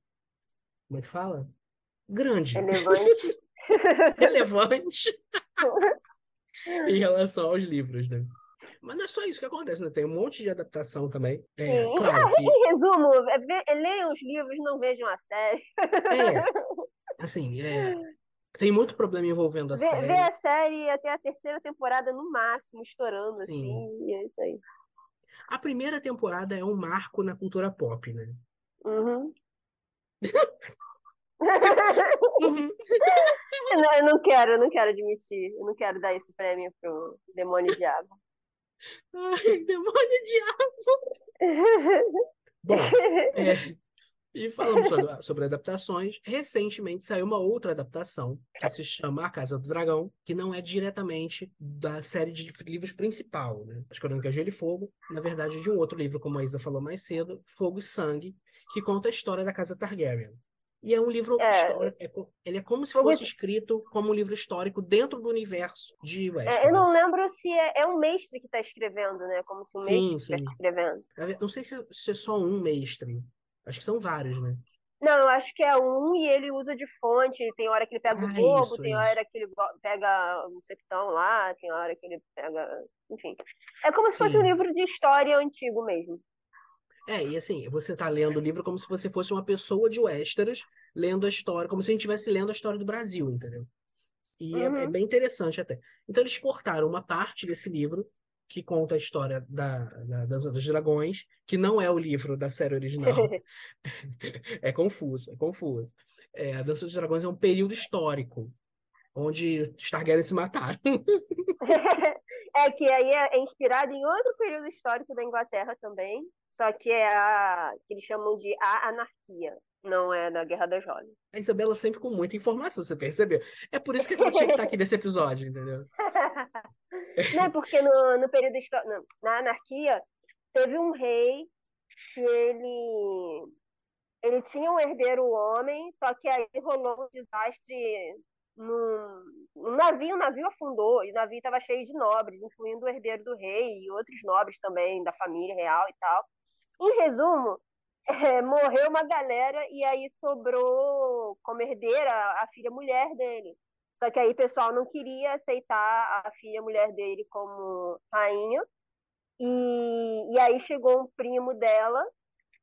como é que fala? Grande, Relevante. (laughs) relevante (laughs) em relação aos livros, né? Mas não é só isso que acontece, né? Tem um monte de adaptação também. É, Sim. (laughs) claro que Em resumo, é ve- leiam os livros, não vejam a série. é, (laughs) assim, é, tem muito problema envolvendo a Vê, série. vê a série até a terceira temporada no máximo, estourando, Sim. assim, e é isso aí. A primeira temporada é um marco na cultura pop, né? Uhum. (laughs) Uhum. Eu não, eu não quero, eu não quero admitir. Eu não quero dar esse prêmio pro demônio diabo. Ai, demônio diabo! (laughs) Bom, é, e falando sobre, (laughs) sobre adaptações, recentemente saiu uma outra adaptação que se chama A Casa do Dragão, que não é diretamente da série de livros principal, né? As Crônicas de Gelo e Fogo, na verdade, é de um outro livro, como a Isa falou mais cedo, Fogo e Sangue, que conta a história da Casa Targaryen. E é um livro É. histórico, é co- ele é como se fosse escrito como um livro histórico dentro do universo de É, eu não lembro se é, é um mestre que está escrevendo, né? Como se o Sim, mestre sim. estivesse escrevendo. Ve- Não sei se, se é só um mestre. Acho que são vários, né? Não, eu acho que é um e ele usa de fonte. Tem hora que ele pega o Ah, bobo, isso, tem isso. hora que ele pega um sectão lá, tem hora que ele pega. Enfim. É como se fosse um Sim. livro de história antigo mesmo. É, e assim, você tá lendo o livro como se você fosse uma pessoa de Westeros lendo a história, como se a gente estivesse lendo a história do Brasil, entendeu? E é, é Uhum. bem interessante até. Então eles cortaram uma parte desse livro que conta a história da, da Dança dos Dragões, que não é o livro da série original. (laughs) É confuso, é confuso. É, a Dança dos Dragões é um período histórico onde os Targaryen se mataram. (laughs) É que aí é inspirado em outro período histórico da Inglaterra também, só que é a que eles chamam de a anarquia, não é da Guerra das Rosas. A Isabela sempre com muita informação, você percebeu? É por isso que ela tinha que estar aqui nesse episódio, entendeu? (laughs) Né? Porque no, no período histó- na, na anarquia teve um rei que ele ele tinha um herdeiro homem, só que aí rolou um desastre num, num navio, o navio afundou, e o navio estava cheio de nobres, incluindo o herdeiro do rei e outros nobres também, da família real e tal. Em resumo, é, morreu uma galera e aí sobrou como herdeira a filha mulher dele. Só que aí o pessoal não queria aceitar a filha mulher dele como rainha. E, e aí chegou um primo dela,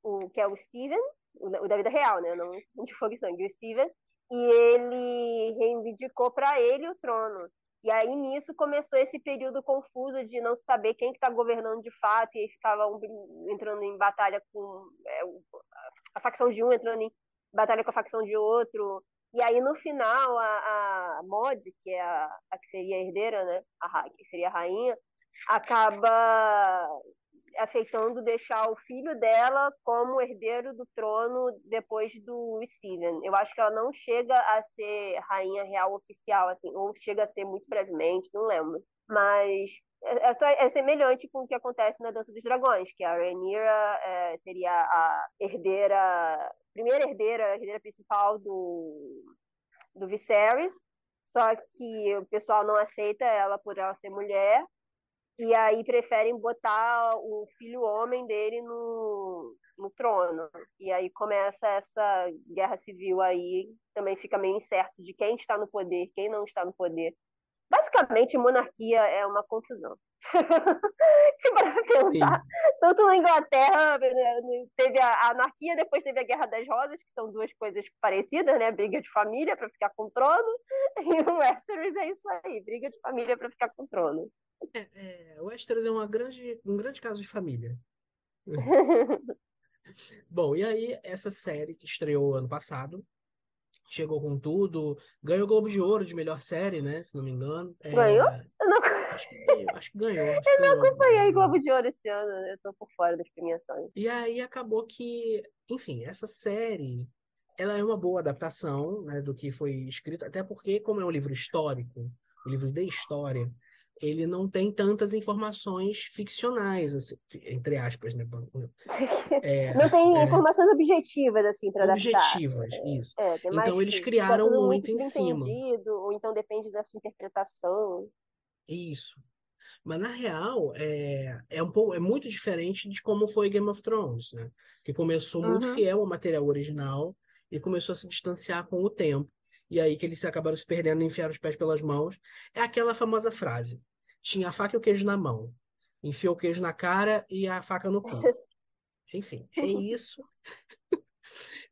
o, que é o Steven, o, o da vida real, né? Não de fogo e sangue, o Steven. E ele reivindicou para ele o trono. E aí nisso começou esse período confuso de não saber quem que está governando de fato, e aí ficava entrando em batalha com é, a facção de um entrando em batalha com a facção de outro. E aí no final a, a Mod, que é a, a que seria a herdeira, né, a, que seria a rainha, acaba aceitando deixar o filho dela como herdeiro do trono depois do Steven. Eu acho que ela não chega a ser rainha real oficial, assim, ou chega a ser muito brevemente, não lembro. Mas é, é, é semelhante com o que acontece na Dança dos Dragões, que a Rhaenyra é, seria a herdeira, primeira herdeira, a herdeira principal do, do Viserys, só que o pessoal não aceita ela por ela ser mulher, e aí preferem botar o filho homem dele no, no trono. E aí começa essa guerra civil aí, também fica meio incerto de quem está no poder, quem não está no poder. Basicamente, monarquia é uma confusão. (laughs) Se para pensar, Sim. tanto na Inglaterra né, teve a anarquia, depois teve a Guerra das Rosas, que são duas coisas parecidas, né? Briga de família para ficar com o trono, (laughs) e no Westeros é isso aí, briga de família para ficar com o trono. É, é, Westeros é uma grande, um grande caso de família. (laughs) Bom, e aí essa série que estreou ano passado, chegou com tudo, ganhou o Globo de Ouro de melhor série, né? Se não me engano. É... Ganhou? Eu não... acho, que, acho que ganhou. Acho eu não acompanhei Globo de Ouro esse ano, eu tô por fora das premiações. E aí acabou que, enfim, essa série ela é uma boa adaptação né, do que foi escrito, até porque, como é um livro histórico, um livro de história, ele não tem tantas informações ficcionais, assim, entre aspas, né? (laughs) É, não tem é, informações objetivas, assim, para adaptar. Objetivas, isso. É, então eles criaram muito, muito em cima. Ou então depende da sua interpretação. Isso. Mas na real é, é um pouco é muito diferente de como foi Game of Thrones, né? Que começou uhum. muito fiel ao material original e começou a se distanciar com o tempo e aí que eles acabaram se perdendo e enfiaram os pés pelas mãos, é aquela famosa frase: tinha a faca e o queijo na mão, enfiou o queijo na cara e a faca no cu. (laughs) Enfim, é isso. (laughs)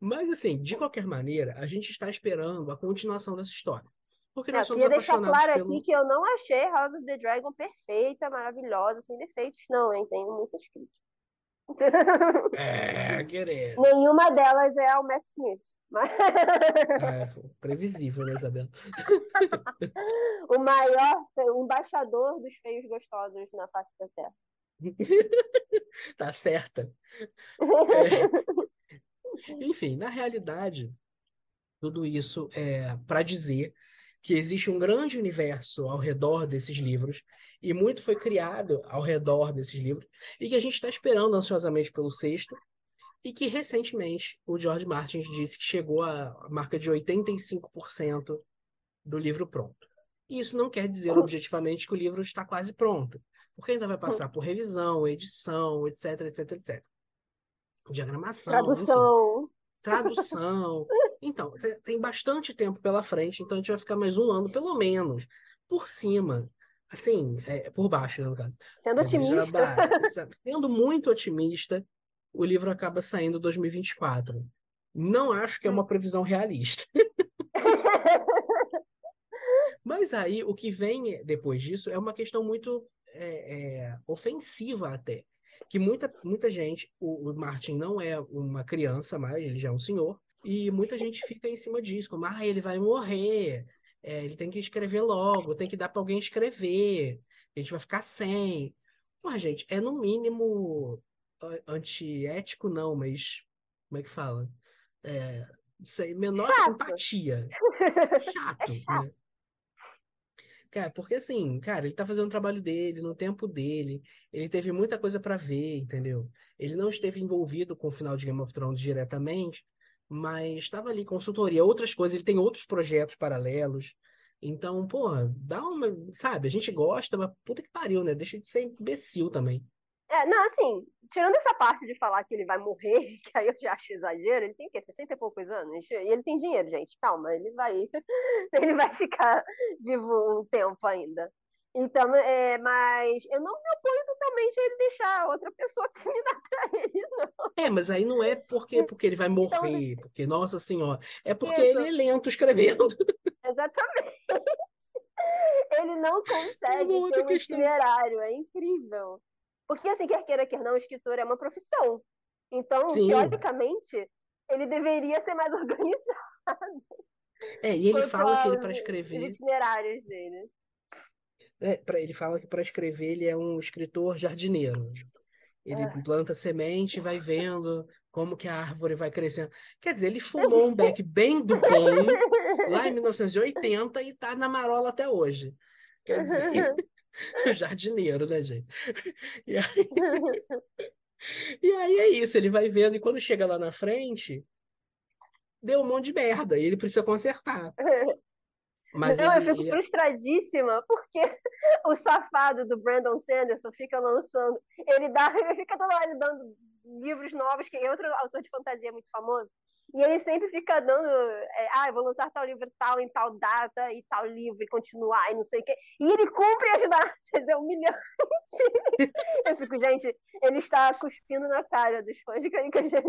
Mas, assim, de qualquer maneira, a gente está esperando a continuação dessa história. Porque nós eu queria deixar claro pelo... aqui que eu não achei House of the Dragon perfeita, maravilhosa, sem defeitos, não, hein? Tenho muitas críticas. (laughs) É, querido. Nenhuma delas é ao Matt Smith. Mas... É, previsível, né, Isabela? (laughs) o maior o embaixador dos feios gostosos na face da Terra. (laughs) tá certa. É... (laughs) Enfim, na realidade, tudo isso é para dizer que existe um grande universo ao redor desses livros e muito foi criado ao redor desses livros e que a gente está esperando ansiosamente pelo sexto e que recentemente o George Martin disse que chegou à marca de 85% do livro pronto. E isso não quer dizer objetivamente que o livro está quase pronto, porque ainda vai passar por revisão, edição, etc, etc, etc. Diagramação, tradução. Enfim, tradução. Então, tem bastante tempo pela frente, então a gente vai ficar mais um ano, pelo menos, por cima. Assim, é, por baixo, né, no caso. Sendo é, otimista. sendo muito otimista, o livro acaba saindo em 2024. Não acho que é uma previsão realista. (laughs) Mas aí o que vem depois disso é uma questão muito é, é, ofensiva até. Que muita, muita gente, o, o, Martin não é uma criança mais, ele já é um senhor, e muita gente fica em cima disso, como, ah, ele vai morrer, é, ele tem que escrever logo, tem que dar para alguém escrever, a gente vai ficar sem. Pô, gente, é no mínimo antiético, não, mas como é que fala? É, sem menor Chato. empatia. (laughs) Chato, né? Cara, porque assim, cara, ele tá fazendo o trabalho dele, no tempo dele, ele teve muita coisa para ver, entendeu? Ele não esteve envolvido com o final de Game of Thrones diretamente, mas estava ali, consultoria, outras coisas, ele tem outros projetos paralelos. Então, porra, dá uma. Sabe, a gente gosta, mas puta que pariu, né? Deixa de ser imbecil também. É, não, assim, tirando essa parte de falar que ele vai morrer, (laughs) que aí eu já acho exagero, ele tem o quê? 60 e poucos anos? E ele tem dinheiro, gente, calma, ele vai, (laughs) ele vai ficar vivo um tempo ainda. Então, é, mas eu não me oponho totalmente a ele deixar outra pessoa (laughs) terminar pra ele, não. É, mas aí não é porque, porque ele vai Então, morrer, porque, nossa senhora, é porque Isso. ele é lento escrevendo. Exatamente. Ele não consegue outra ter um questão. itinerário, é incrível. Porque, assim, quer queira, quer não, escritor é uma profissão. Então, Sim. teoricamente, ele deveria ser mais (laughs) organizado É, e ele fala que ele para os escrever, itinerários dele. é, pra, ele fala que para escrever ele é um escritor jardineiro. Ele Ah. planta semente e vai vendo como que a árvore vai crescendo. Quer dizer, ele fumou um (laughs) beck bem do bom lá em 1980 e tá na marola até hoje. Quer dizer, (laughs) (laughs) jardineiro, né, gente? E aí, (laughs) e aí é isso, ele vai vendo e quando chega lá na frente, deu um monte de merda e ele precisa consertar. Mas não, eu ele, fico ele- frustradíssima, porque (laughs) o safado do Brandon Sanderson fica lançando. Ele dá, ele fica toda hora dando livros novos, que é outro autor de fantasia muito famoso. E ele sempre fica dando, é, ah, eu vou lançar tal livro tal, em tal data, e tal livro, e continuar, e não sei o quê. E ele cumpre as datas, é humilhante. (laughs) Eu fico, gente, ele está cuspindo na cara dos fãs de Crônicas de. Eu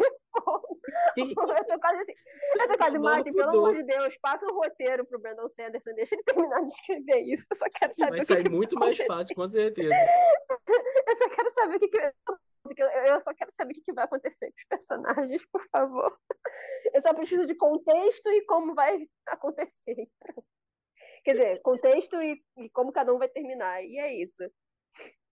tô quase assim, eu tô quase, Martin, pelo amor de Deus, passa um roteiro pro Brandon Sanderson, deixa ele terminar de escrever isso. Eu só quero saber vai o que sair que muito vai mais fácil, com certeza. (laughs) Eu só quero saber o que, que eu, eu só quero saber o que, vai acontecer com os personagens, por favor. Eu só preciso de contexto e como vai acontecer. Quer dizer, contexto e, e como cada um vai terminar. E é isso.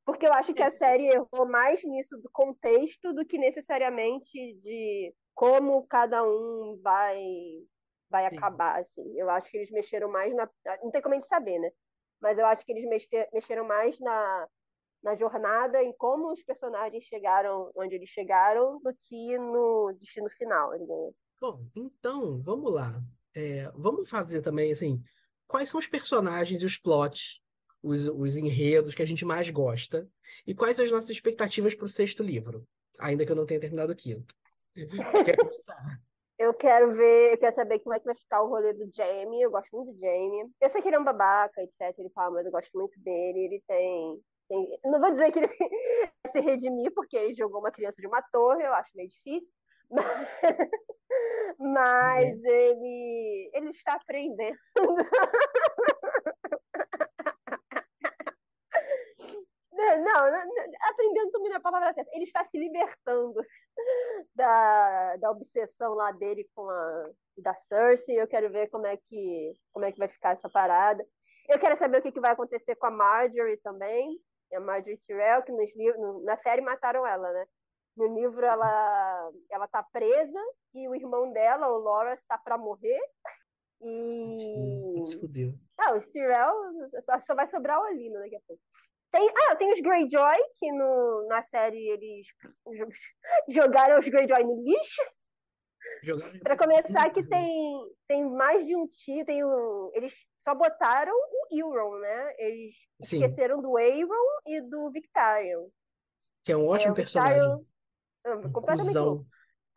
Porque eu acho que a série errou mais nisso do contexto do que necessariamente de como cada um vai vai Sim. acabar, assim. Eu acho que eles mexeram mais na... Não tem como a gente saber, né? Mas eu acho que eles mexe- mexeram mais na, na jornada, em como os personagens chegaram onde eles chegaram, do que no destino final, digamos. Bom, então, vamos lá. É, vamos fazer também, assim, quais são os personagens e os plots, os, os enredos que a gente mais gosta, e quais as nossas expectativas para o sexto livro, ainda que eu não tenha terminado o quinto. (laughs) Quer começar? Eu quero ver, eu quero saber como é que vai ficar o rolê do Jamie. Eu gosto muito do Jamie. Eu sei que ele é um babaca, etc. Ele fala, mas eu gosto muito dele. Ele tem. Não vou dizer que ele (laughs) se redimir, porque ele jogou uma criança de uma torre, eu acho meio difícil. (laughs) Mas, mas ele, ele está aprendendo. Não, aprendendo também não é a palavra certa. Ele está se libertando da, da obsessão lá dele com a da Cersei. Eu quero ver como é que como é que vai ficar essa parada. Eu quero saber o que, que vai acontecer com a Marjorie também. A Marjorie Tyrell, que nos livros, na série mataram ela, né? No livro ela ela tá presa e o irmão dela, o Loras, está para morrer. E Se fudeu. ah, os Tyrell só, só vai sobrar o Olino daqui a pouco. Tem, ah, tem os Greyjoy, que no, na série eles (laughs) jogaram os Greyjoy no lixo. Pra começar, que tem, tem mais de um tio, tem o, eles só botaram o Euron, né? Eles Sim. esqueceram do Aeron e do Victarion. Que é um ótimo o personagem. Victarion, ah, Um completamente.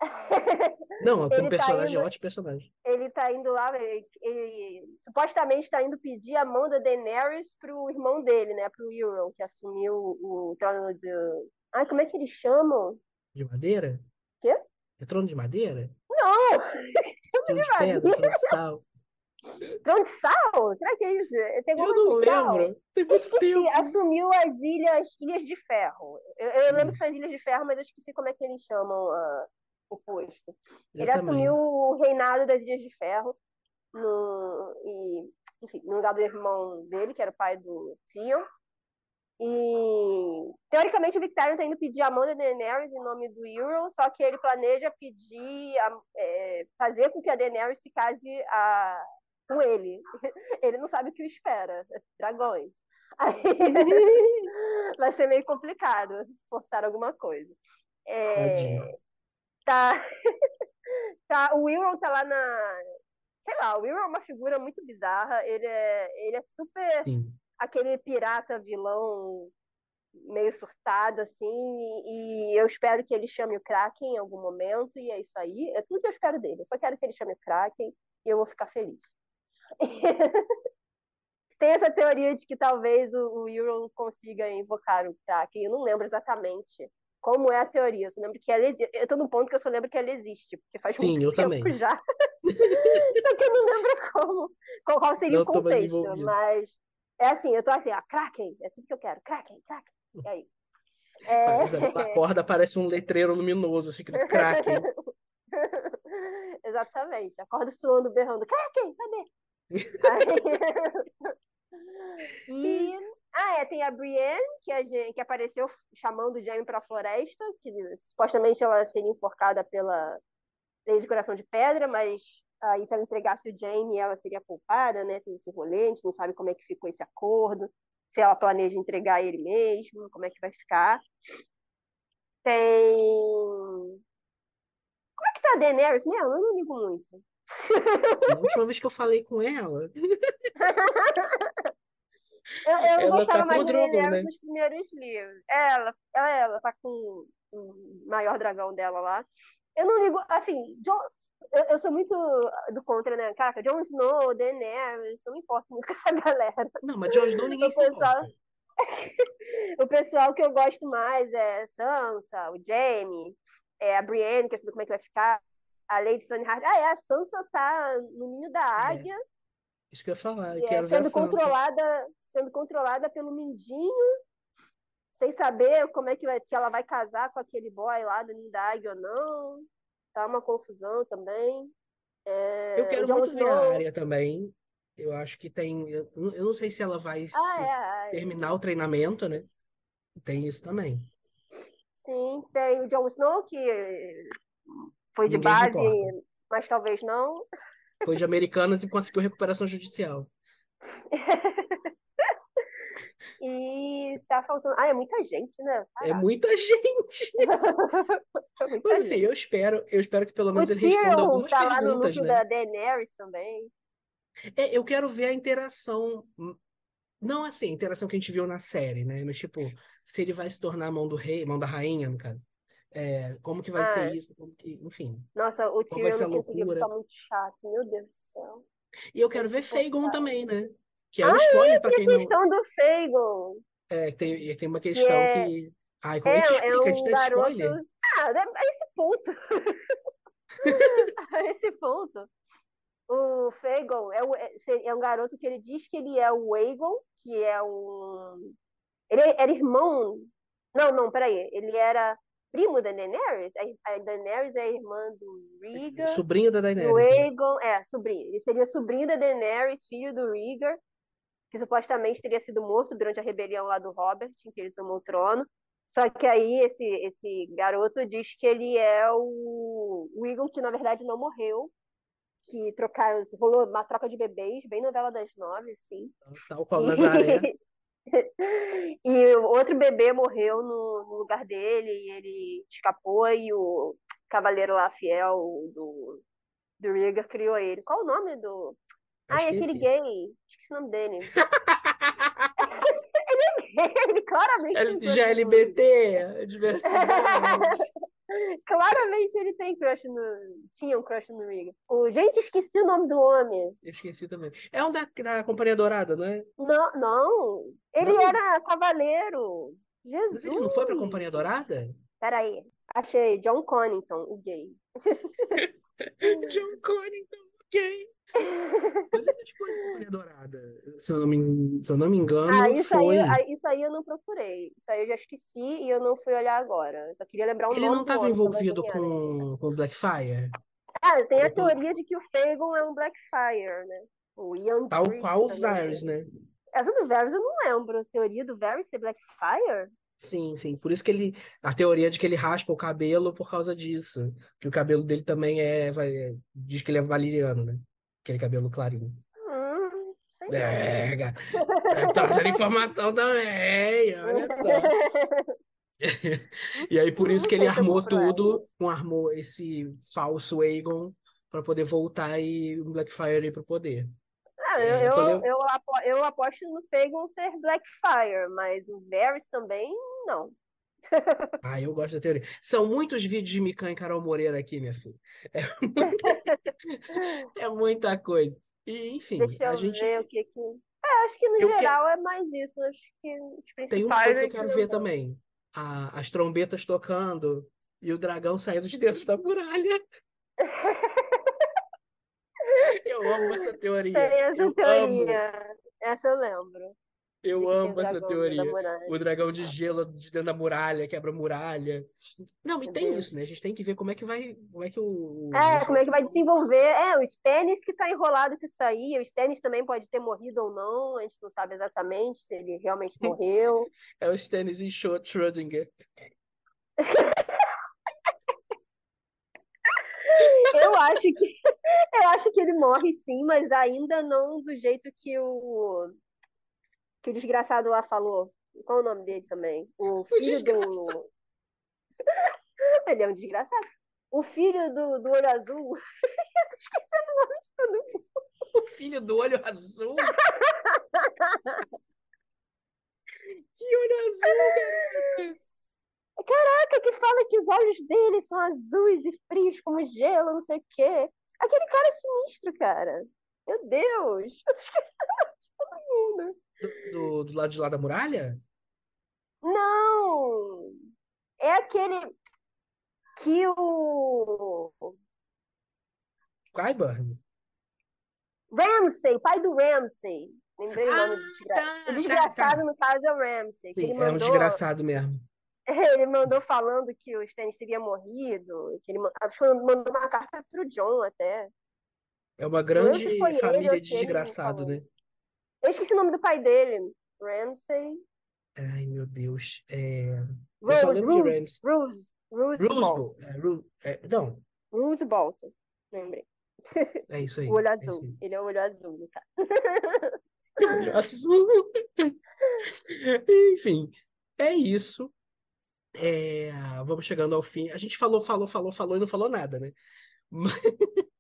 (laughs) Não, Ele como tá personagem, é indo- ótimo personagem. ele tá indo lá, ele, ele supostamente tá indo pedir a mão da Daenerys pro irmão dele, né? Pro Euron, que assumiu o trono do. Ai, como é que eles chamam? De madeira? Quê? É trono de madeira? Não! (laughs) Trono de madeira. pedra, trono de sal. Trono de sal? Será que é isso? Tem Eu não sal? lembro. Tem muito Esqueci, tempo. assumiu as ilhas, ilhas de ferro. Eu, eu lembro que são as ilhas de ferro, mas eu esqueci como é que eles chamam ah, o posto. Eu Ele também. assumiu o reinado das Ilhas de Ferro no, e, enfim, no lugar do irmão dele, que era o pai do Theon. E teoricamente o Victarion tá indo pedir a mão da Daenerys em nome do Euron, só que ele planeja pedir a- é, fazer com que a Daenerys se case a- com ele. (laughs) Ele não sabe o que o espera. Dragões. (laughs) Aí (laughs) vai ser meio complicado forçar alguma coisa. É, tá, tá, o Euron tá lá na. Sei lá, o Euron é uma figura muito bizarra. Ele é, ele é super Sim. Aquele pirata vilão meio surtado, assim. E, e eu espero que ele chame o Kraken em algum momento. E é isso aí. É tudo que eu espero dele. Eu só quero que ele chame o Kraken e eu vou ficar feliz. (laughs) tem essa teoria de que talvez o, o Euron consiga invocar o Kraken. Eu não lembro exatamente como é a teoria. Eu só lembro que ela existe. Eu tô num ponto que eu só lembro que ela existe, porque faz Sim, muito eu tempo também. já. (laughs) só que eu não lembro como, qual, seria Não o contexto. Mas é assim, eu tô assim, ó, Kraken, é tudo que eu quero. Kraken, Kraken. E aí? É... Acorda, aparece um letreiro luminoso, assim, escrito Kraken. (laughs) Exatamente. Acorda suando, berrando. Kraken, cadê? Aí- (laughs) E. Ah, é, tem a Brienne, que, a gen- que apareceu chamando o Jaime pra floresta, que supostamente ela seria enforcada pela lei de coração de pedra, mas aí se ela entregasse o Jaime, ela seria culpada, né? Tem esse rolê, a gente não sabe como é que ficou esse acordo, se ela planeja entregar ele mesmo, como é que vai ficar. Tem. Como é que tá a Daenerys mesmo? Eu não ligo muito. Na última vez que eu falei com ela, (laughs) Eu, eu Ela gostava tá com mais o da Drogon, Daenerys né? nos primeiros livros. Ela, ela, ela tá com o maior dragão dela lá. Eu não ligo, assim, Jon- eu, eu sou muito do contra, né? Caraca, Jon Snow, Daenerys, não me importo muito (laughs) com essa galera. não, mas Jon Snow ninguém O pessoal-. (laughs) O pessoal que eu gosto mais é Sansa, o Jaime, é a Brienne, quer saber como é que vai ficar. A Lady Stoneheart. Ah, é, a Sansa tá no ninho da águia. Isso que eu ia falar, eu é, sendo controlada, sendo controlada pelo Mindinho, sem saber como é que, vai, que ela vai casar com aquele boy lá do Ninho da Águia ou não. Tá uma confusão também. É, Eu quero muito ver a área também. Eu acho que tem. Eu, eu não sei se ela vai Ah, é, é. terminar o treinamento, né? Tem isso também. Sim, tem o Jon Snow, que foi de Ninguém base, importa. mas talvez não. Foi de Americanas e conseguiu recuperação judicial. (laughs) E tá faltando. Ah, é muita gente, né? É Caraca, muita gente. (laughs) é muita Mas assim, gente. eu espero, eu espero que pelo O menos ele responda Tyrion algumas tá lá no perguntas, núcleo né? da Daenerys também. É, eu quero ver a interação. hum, Não assim, a interação que a gente viu na série, né? Mas, tipo, se ele vai se tornar a mão do rei, mão da rainha, no caso. É, como que vai Ah, ser isso? Como que, enfim. Nossa, o Tyrion no quinto livro tá muito chato, meu Deus do céu. E eu quero ver Fagon também, né? Que é um spoiler pra E a quem não. questão do Fagon? É, tem, tem uma questão é- que. Ai, como é que É, é explica? A gente um dá esse garoto. spoiler? Ah, é a esse ponto. A (laughs) esse ponto. O Fagon é, o- é- é um garoto que ele diz que ele é o Aegon, que é um. Ele era irmão. Não, não, peraí. Ele era primo da Daenerys? A a Daenerys é a irmã do Rhaegar. Sobrinho da E o Daenerys. né? Aegon, é, sobrinho. Ele seria sobrinho da Daenerys, filho do Rhaegar, que supostamente teria sido morto durante a rebelião lá do Robert, em que ele tomou o trono. Só que aí esse, esse garoto diz que ele é o, o Aegon, que na verdade não morreu, que trocaram, rolou uma troca de bebês, bem novela das nove, assim. Tal qual Nazaré. (laughs) e o outro bebê morreu no, no lugar dele, e ele escapou, e o cavaleiro lá fiel do, do Rhaegar criou ele. Qual o nome do. Ah, é aquele gay. Esqueci o nome dele. (laughs) ele é gay, ele claramente crush no- GLBT, diversidade. (laughs) Claramente ele tem crush no. Tinha um crush no Rhaegar. O... Gente, esqueci o nome do homem. Eu esqueci também. É um da, da Companhia Dourada, não é? Não, não. Ele Não? era cavaleiro. Jesus. Mas ele não foi pra Companhia Dourada? Peraí. Achei. John Connington, o gay. (laughs) John Connington, ok. Mas ele na Companhia Dourada. Se eu não me, se eu não me engano, Ah, isso foi. aí, ah, isso aí eu não procurei. Isso aí eu já esqueci e eu não fui olhar agora. Só queria lembrar o Ele nome não do estava envolvido com, com Blackfire? Ah, tem a teoria de que o Fagon é um Blackfire, né? O Ian Tal qual o. Varys, né? Essa do Varys eu não lembro. A teoria do Varys ser Blackfire? Sim, sim. Por isso que ele. A teoria de que ele raspa o cabelo por causa disso. Que o cabelo dele também é. é- diz que ele é valeriano, né? Aquele cabelo clarinho. Hum, sei não. É, gato. É, trazendo informação também, olha só. (laughs) E aí, por isso que ele armou tudo, armou esse falso Aegon pra poder voltar e o Blackfire ir pro poder. Ah, É, eu, eu eu, apo- eu aposto no Fagon ser Blackfire, mas o Varys também não. (laughs) Ah, eu gosto da teoria. São muitos vídeos de Mikan e Carol Moreira aqui, minha filha. É muita, (laughs) é muita coisa. E, enfim, Deixa a eu gente. ver o que que. É, Acho que no Eu que- geral é mais isso. Acho que os Tem uma principais coisa que eu é quero que- ver também. A- as trombetas tocando e o dragão saindo de dentro da muralha. (laughs) (laughs) Eu amo essa teoria. Tem essa Eu amo, teoria. Essa eu lembro. eu amo essa teoria. O dragão de gelo de dentro da muralha, quebra muralha. Não, e tem isso, né? A gente tem que ver como é que vai, como é que o, É, como é que vai desenvolver? É, o Stannis que tá enrolado com isso aí. O Stannis também pode ter morrido ou não. A gente não sabe exatamente se ele realmente (laughs) morreu. é o Stannis e Schro- Schrödinger. (laughs) Eu acho que (laughs) eu acho que ele morre sim, mas ainda não do jeito que o que o desgraçado lá falou. Qual o nome dele também? O filho do (laughs) Ele é um desgraçado. O filho do, do olho azul. (laughs) Eu tô esquecendo o nome de todo mundo. O filho do olho azul. Que olho azul, Caraca, que fala que os olhos dele são azuis e frios como gelo, não sei o quê. Aquele cara é sinistro, cara. Meu Deus. Eu tô esquecendo o (laughs) de todo mundo. Do, do, do lado de lá da muralha? Não! É aquele que o Qyburn? Ramsey, pai do Ramsey. Lembrei o Ah, nome do desgraçado. tá, O desgraçado, tá, no caso, é o Ramsey. Sim, é um mandou, desgraçado mesmo. Ele mandou falando que o Stannis teria morrido. Que ele, ma- acho que mandou uma carta pro John até. É uma grande ele família ou de ele desgraçado, né? Eu esqueci o nome do pai dele. Ramsey. Ai, meu Deus. É... Eu só Rose, lembro de Rose, Rams. Rose, Rose Bolton. Roosevelt. É, Ru- é, não, Rose Bolton. Lembrei. (laughs) é isso aí. O olho é azul. aí. Ele é o olho azul, no caso. (laughs) Olho azul. (laughs) Enfim, é isso. É, vamos chegando ao fim. A gente falou, falou, falou, falou e não falou nada, né? Mas- (laughs)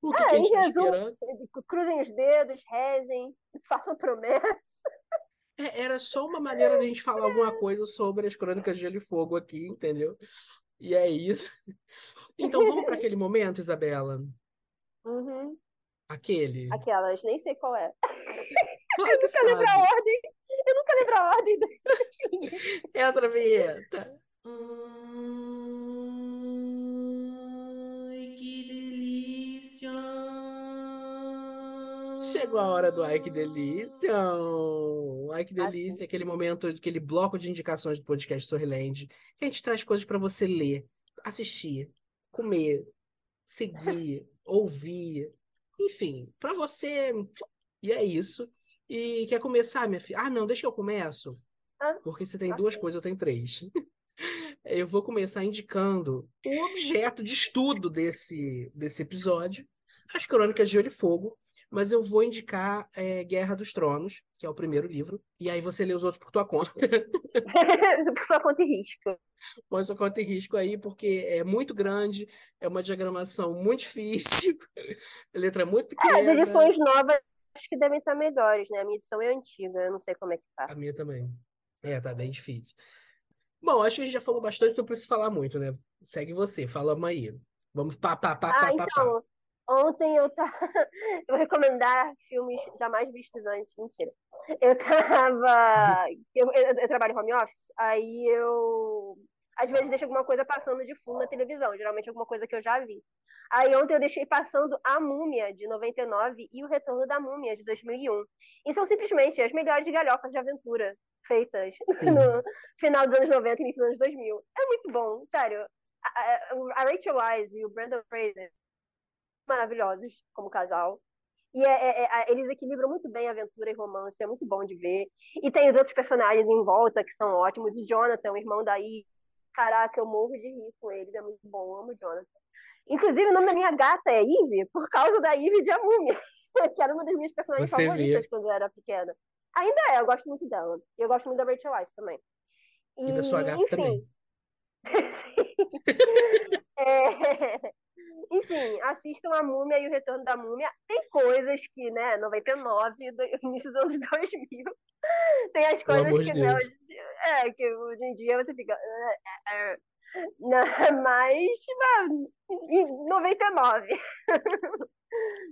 O que, É, que a gente em tá resumo, esperando? Cruzem os dedos, rezem, (laughs) façam promessas. É, era só uma maneira de a gente falar alguma coisa sobre as Crônicas de Gelo e Fogo aqui, entendeu? E é isso. Então vamos para aquele momento, Isabela. (laughs) Uhum. Aquele. Aquelas, nem sei qual é. Claro que Nunca lembro a sabe. ordem. Eu nunca lembro a ordem. do- (laughs) Entra a vinheta. Ai, que delícia! Chegou a hora do Ai Que Delícia! Ai Que Delícia, aquele momento, aquele bloco de indicações do podcast Sorriland, que a gente traz coisas para você ler, assistir, comer, seguir, (laughs) ouvir, enfim, para você. E é isso. E quer começar, minha filha? Ah, não, deixa eu começo. Ah, Porque você tem duas coisas, eu tenho três. (laughs) Eu vou começar indicando o objeto de estudo desse, desse episódio, as Crônicas de Olho e Fogo, mas eu vou indicar é, Guerra dos Tronos, que é o primeiro livro, e aí você lê os outros por tua conta. (laughs) Por sua conta e risco. Põe sua conta em risco aí, porque é muito grande, é uma diagramação muito difícil, (laughs) letra muito É, as pequena. edições novas acho que devem estar melhores, né? A minha edição é antiga, eu não sei como é que tá. A minha também. É, tá bem difícil. Bom, acho que a gente já falou bastante, não precisa falar muito, né? Segue você, fala aí. Vamos pá, pá, pá, Ah, pá, pá, pá. então, ontem eu tava. (laughs) Eu vou recomendar filmes jamais vistos antes. Mentira. Eu tava. Eu, eu- eu trabalho home office, aí eu. Às vezes deixo alguma coisa passando de fundo na televisão, geralmente alguma coisa que eu já vi. Aí ontem eu deixei passando A Múmia, de 99, e O Retorno da Múmia, de 2001. E são simplesmente as melhores galhofas de aventura feitas (laughs) no final dos anos 90 e início dos anos 2000. É muito bom, sério. A, Rachel Wise e o Brandon Fraser maravilhosos como casal. E é- é- é- eles equilibram muito bem aventura e romance, é muito bom de ver. E tem os outros personagens em volta que são ótimos. O Jonathan, o irmão da Eve. Caraca, eu morro de rir com ele, é muito bom, eu amo o Jonathan. Inclusive, o nome da minha gata é Eve, por causa da Eve de A Múmia, (laughs) que era uma das minhas personagens Você favoritas vê. quando eu era pequena. Ainda é, eu gosto muito dela. E eu gosto muito da Rachel Weisz também. E da sua gata enfim, também. (laughs) é, Enfim, assistam a Múmia e o Retorno da Múmia. Tem coisas que, né, 99, do, início dos anos 2000, tem as coisas que, né, hoje, é, que hoje em dia você fica. (laughs) Não, mas, mano, em 99.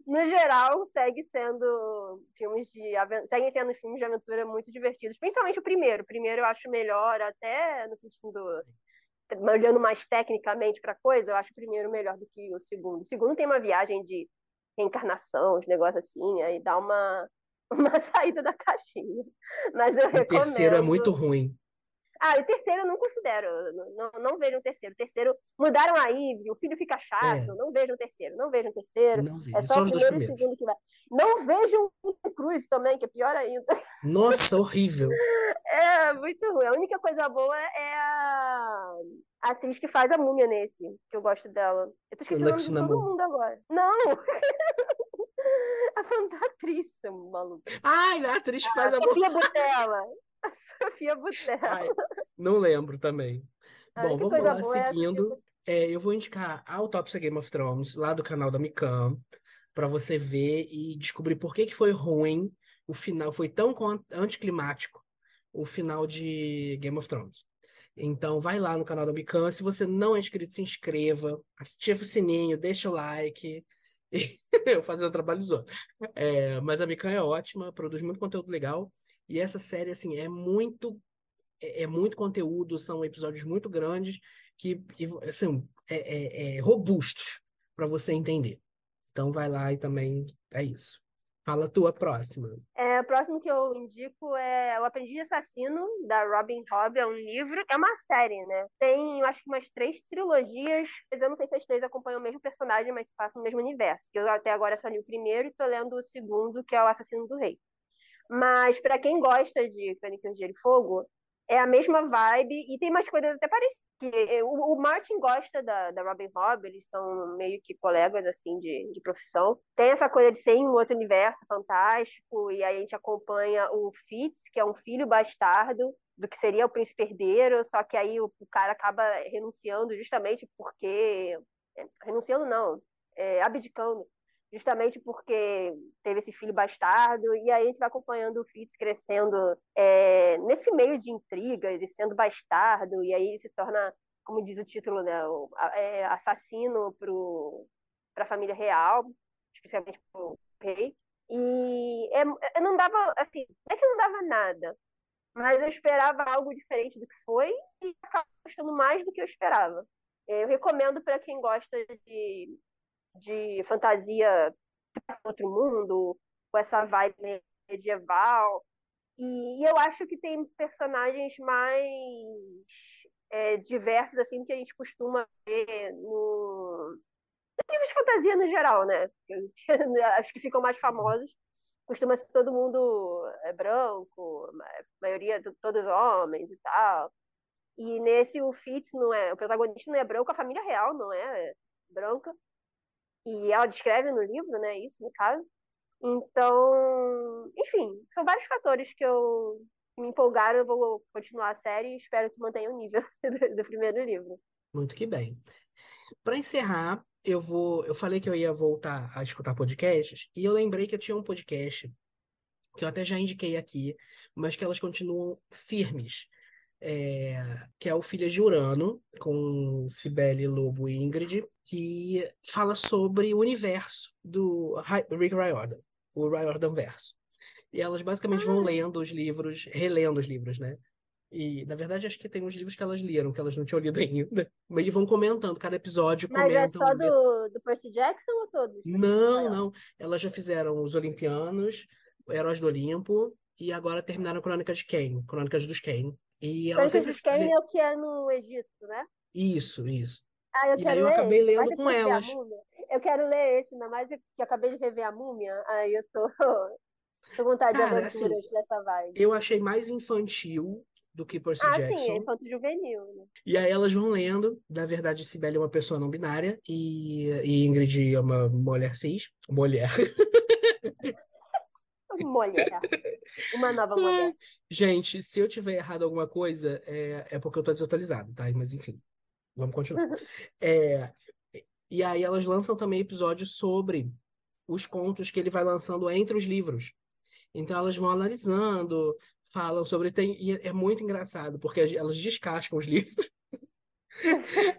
No geral, segue sendo filmes de seguem sendo filmes de aventura muito divertidos, principalmente o primeiro. O primeiro eu acho melhor, até no sentido olhando mais tecnicamente para coisa, eu acho o primeiro melhor do que o segundo. O segundo tem uma viagem de reencarnação, os negócios assim, aí dá uma (laughs) uma saída da caixinha. Mas eu O terceiro é recomendo. muito ruim. Ah, o terceiro eu não considero. Não, não, vejo o terceiro. O terceiro mudaram a Ivy, o filho fica chato. É. Não vejo o terceiro. Não vejo o terceiro. Não. É Só só o primeiro e o segundo que vai. Não vejo Tom Cruise também, que é pior ainda. Nossa, horrível. (laughs) É muito ruim. A única coisa boa é a a atriz que faz a múmia nesse, que eu gosto dela. Eu tô esquecendo o nome de todo mundo agora. Não! (laughs) a fantatriz, seu maluco. Ai, a atriz que faz a. Sofia Butella. A (laughs) Sofia Butella. Ai, não lembro também. A Bom, vamos lá, a seguindo. É, eu vou indicar Autópsia Game of Thrones, lá do canal da Mikan, para você ver e descobrir por que que foi ruim o final, foi tão anticlimático o final de Game of Thrones. Então, vai lá no canal da Mikan. Se você não é inscrito, se inscreva, ativa o sininho, deixa o like. (laughs) Eu fazendo o trabalho dos outros. É, mas a Mikan é ótima, produz muito conteúdo legal. E essa série, assim, é muito é, é muito conteúdo, são episódios muito grandes que, assim, é, é- é robustos para você entender. Então vai lá e também é isso. Fala a tua próxima. É, o próximo que eu indico é O Aprendiz Assassino, da Robin Hobb. É um livro, é uma série, né? Tem, eu acho que umas três trilogias, mas eu não sei se as três acompanham o mesmo personagem, mas se passam no mesmo universo. Que eu até agora só li o primeiro e tô lendo o segundo, que é O Assassino do Rei. Mas para quem gosta de Crônicas de Gelo e Fogo, é a mesma vibe e tem umas coisas até parecidas. O, o Martin gosta da, da Robin Hobb, eles são meio que colegas assim de, de profissão. Tem essa coisa de ser em um outro universo fantástico, e aí a gente acompanha o Fitz, que é um filho bastardo do que seria o príncipe herdeiro, só que aí o, o cara acaba renunciando justamente porque. eh, Renunciando não, é, abdicando justamente porque teve esse filho bastardo, e aí a gente vai acompanhando o Fitz crescendo é, nesse meio de intrigas e sendo bastardo, e aí ele se torna, como diz o título, né, o- é, assassino para a família real, especialmente para o rei. E é, eu não dava, assim, é que não dava nada, mas eu esperava algo diferente do que foi e acabou gostando mais do que eu esperava. Eu recomendo para quem gosta de de fantasia outro mundo, com essa vibe medieval. E, e eu acho que tem personagens mais é, diversos assim que a gente costuma ver no nos livros de fantasia no geral, né? (laughs) Acho que ficam mais famosos. Costuma ser todo mundo é, branco, a maioria to- todos homens e tal. E nesse o Fitz não é, o protagonista não é branco, a família real não é branca e ela descreve no livro, né? Isso, no caso. Então, enfim, são vários fatores que eu me empolgaram. Eu vou continuar a série e espero que mantenha o nível (laughs) do, do primeiro livro. Muito que bem. Para encerrar, eu vou. Eu falei que eu ia voltar a escutar podcasts, e eu lembrei que eu tinha um podcast que eu até já indiquei aqui, mas que elas continuam firmes. É, que é o Filhas de Urano, com Cibele Lobo e Ingrid, que fala sobre o universo do Ri- Rick Riordan, o Riordan verso. E elas basicamente vão lendo os livros, relendo os livros, né? E, na verdade, acho que tem uns livros que elas leram, que elas não tinham lido (laughs) ainda. Mas vão comentando, cada episódio Mas é comentam. só do, do Percy Jackson ou todos? Não, não. Elas já fizeram Os Olimpianos, Heróis do Olimpo, e agora terminaram Crônicas de Kane, Crônicas dos Kane. E elas Crônicas sempre de é o que é no Egito, né? Isso, isso. Ah, eu E aí eu acabei esse. Lendo com elas. Eu quero ler esse, ainda mais que eu acabei de rever a múmia. Aí eu tô, (laughs) tô com vontade de Cara, assim, aventuras dessa vibe. Eu achei mais infantil do que Percy Ah, sim, é Jackson. infanto juvenil, né? E aí elas vão lendo. Na verdade, Cibele é uma pessoa não binária e, e Ingrid é uma mulher cis. Mulher. (laughs) Mulher. Uma nova (laughs) mulher. Gente, se eu tiver errado alguma coisa, é, é porque eu tô desatualizado, tá? Mas enfim, vamos continuar. (laughs) É, e aí elas lançam também episódios sobre os contos que ele vai lançando entre os livros. Então elas vão analisando, falam sobre. Tem, e é muito engraçado, porque elas descascam os (laughs) livros.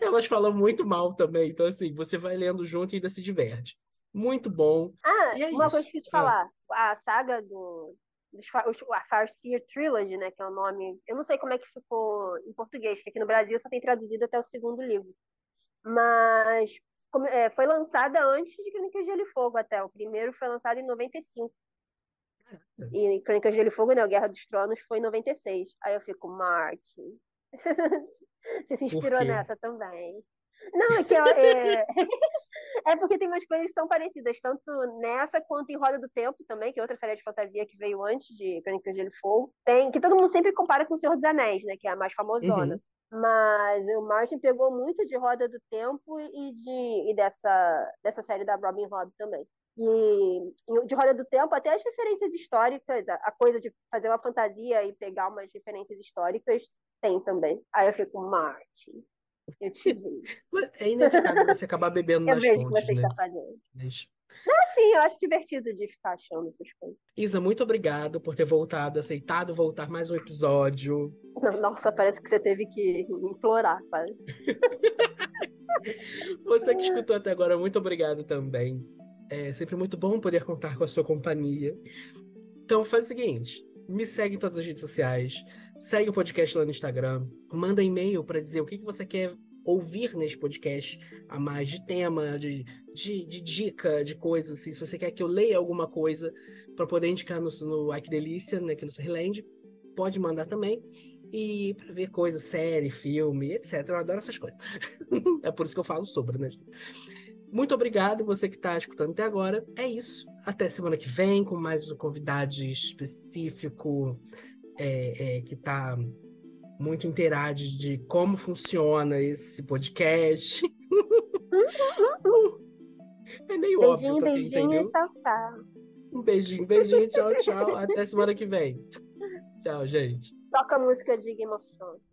Elas falam muito mal também. Então, assim, você vai lendo junto e ainda se diverte. Muito bom. Ah, E é uma isso. coisa que eu te Ah. falar. A saga do. dos A Farseer Trilogy, né? Que é o nome. Eu não sei como é que ficou em português, porque aqui no Brasil só tem traduzido até o segundo livro. Mas é, foi lançada antes de Crônicas de Gelo e Fogo, até. O primeiro foi lançado em 95. E Crônicas de Gelo e Fogo, né? O Guerra dos Tronos foi em 96. Aí eu fico, Martin. (laughs) Você se inspirou nessa também. Não, é que ó, é... é porque tem umas coisas que são parecidas, tanto nessa quanto em Roda do Tempo também, que é outra série de fantasia que veio antes de Crônicas de Gelo e Fogo. Tem, que todo mundo sempre compara com O Senhor dos Anéis, né? Que é a mais famosona. Uhum. Mas o Martin pegou muito de Roda do Tempo e, de, e dessa, dessa série da Robin Hood também. E, de Roda do Tempo, até as referências históricas, a coisa de fazer uma fantasia e pegar umas referências históricas, tem também. Aí eu fico, Martin, eu te vi. (laughs) É inevitável você acabar bebendo Eu nas vejo o que você né? está fazendo. Mas, Assim, eu acho divertido de ficar achando essas coisas. Isa, muito obrigado por ter voltado, aceitado voltar mais um episódio. (laughs) Nossa, parece que você teve que implorar, quase. (laughs) Você que escutou até agora, muito obrigado também. É sempre muito bom poder contar com a sua companhia. Então faz o seguinte, me segue em todas as redes sociais, segue o podcast lá no Instagram, manda e-mail para dizer o que, que você quer ouvir nesse podcast, a mais de tema, de, de, de dica, de coisas assim. Se você quer que eu leia alguma coisa para poder indicar no, no Ai Que Delícia, né, aqui no Serland, pode mandar também. E para ver coisas, série, filme, etc. Eu adoro essas coisas. (laughs) é por isso que eu falo sobre, né? Muito obrigado você que está escutando até agora. É isso. Até semana que vem com mais um convidado específico é, é, que está muito inteirado de como funciona esse podcast. (laughs) é meio óbvio Beijinho, pra quem beijinho, entendeu. tchau, tchau. Um beijinho, beijinho, tchau, tchau. Até semana que vem. Tchau, gente. Toca a música de Game of Thrones.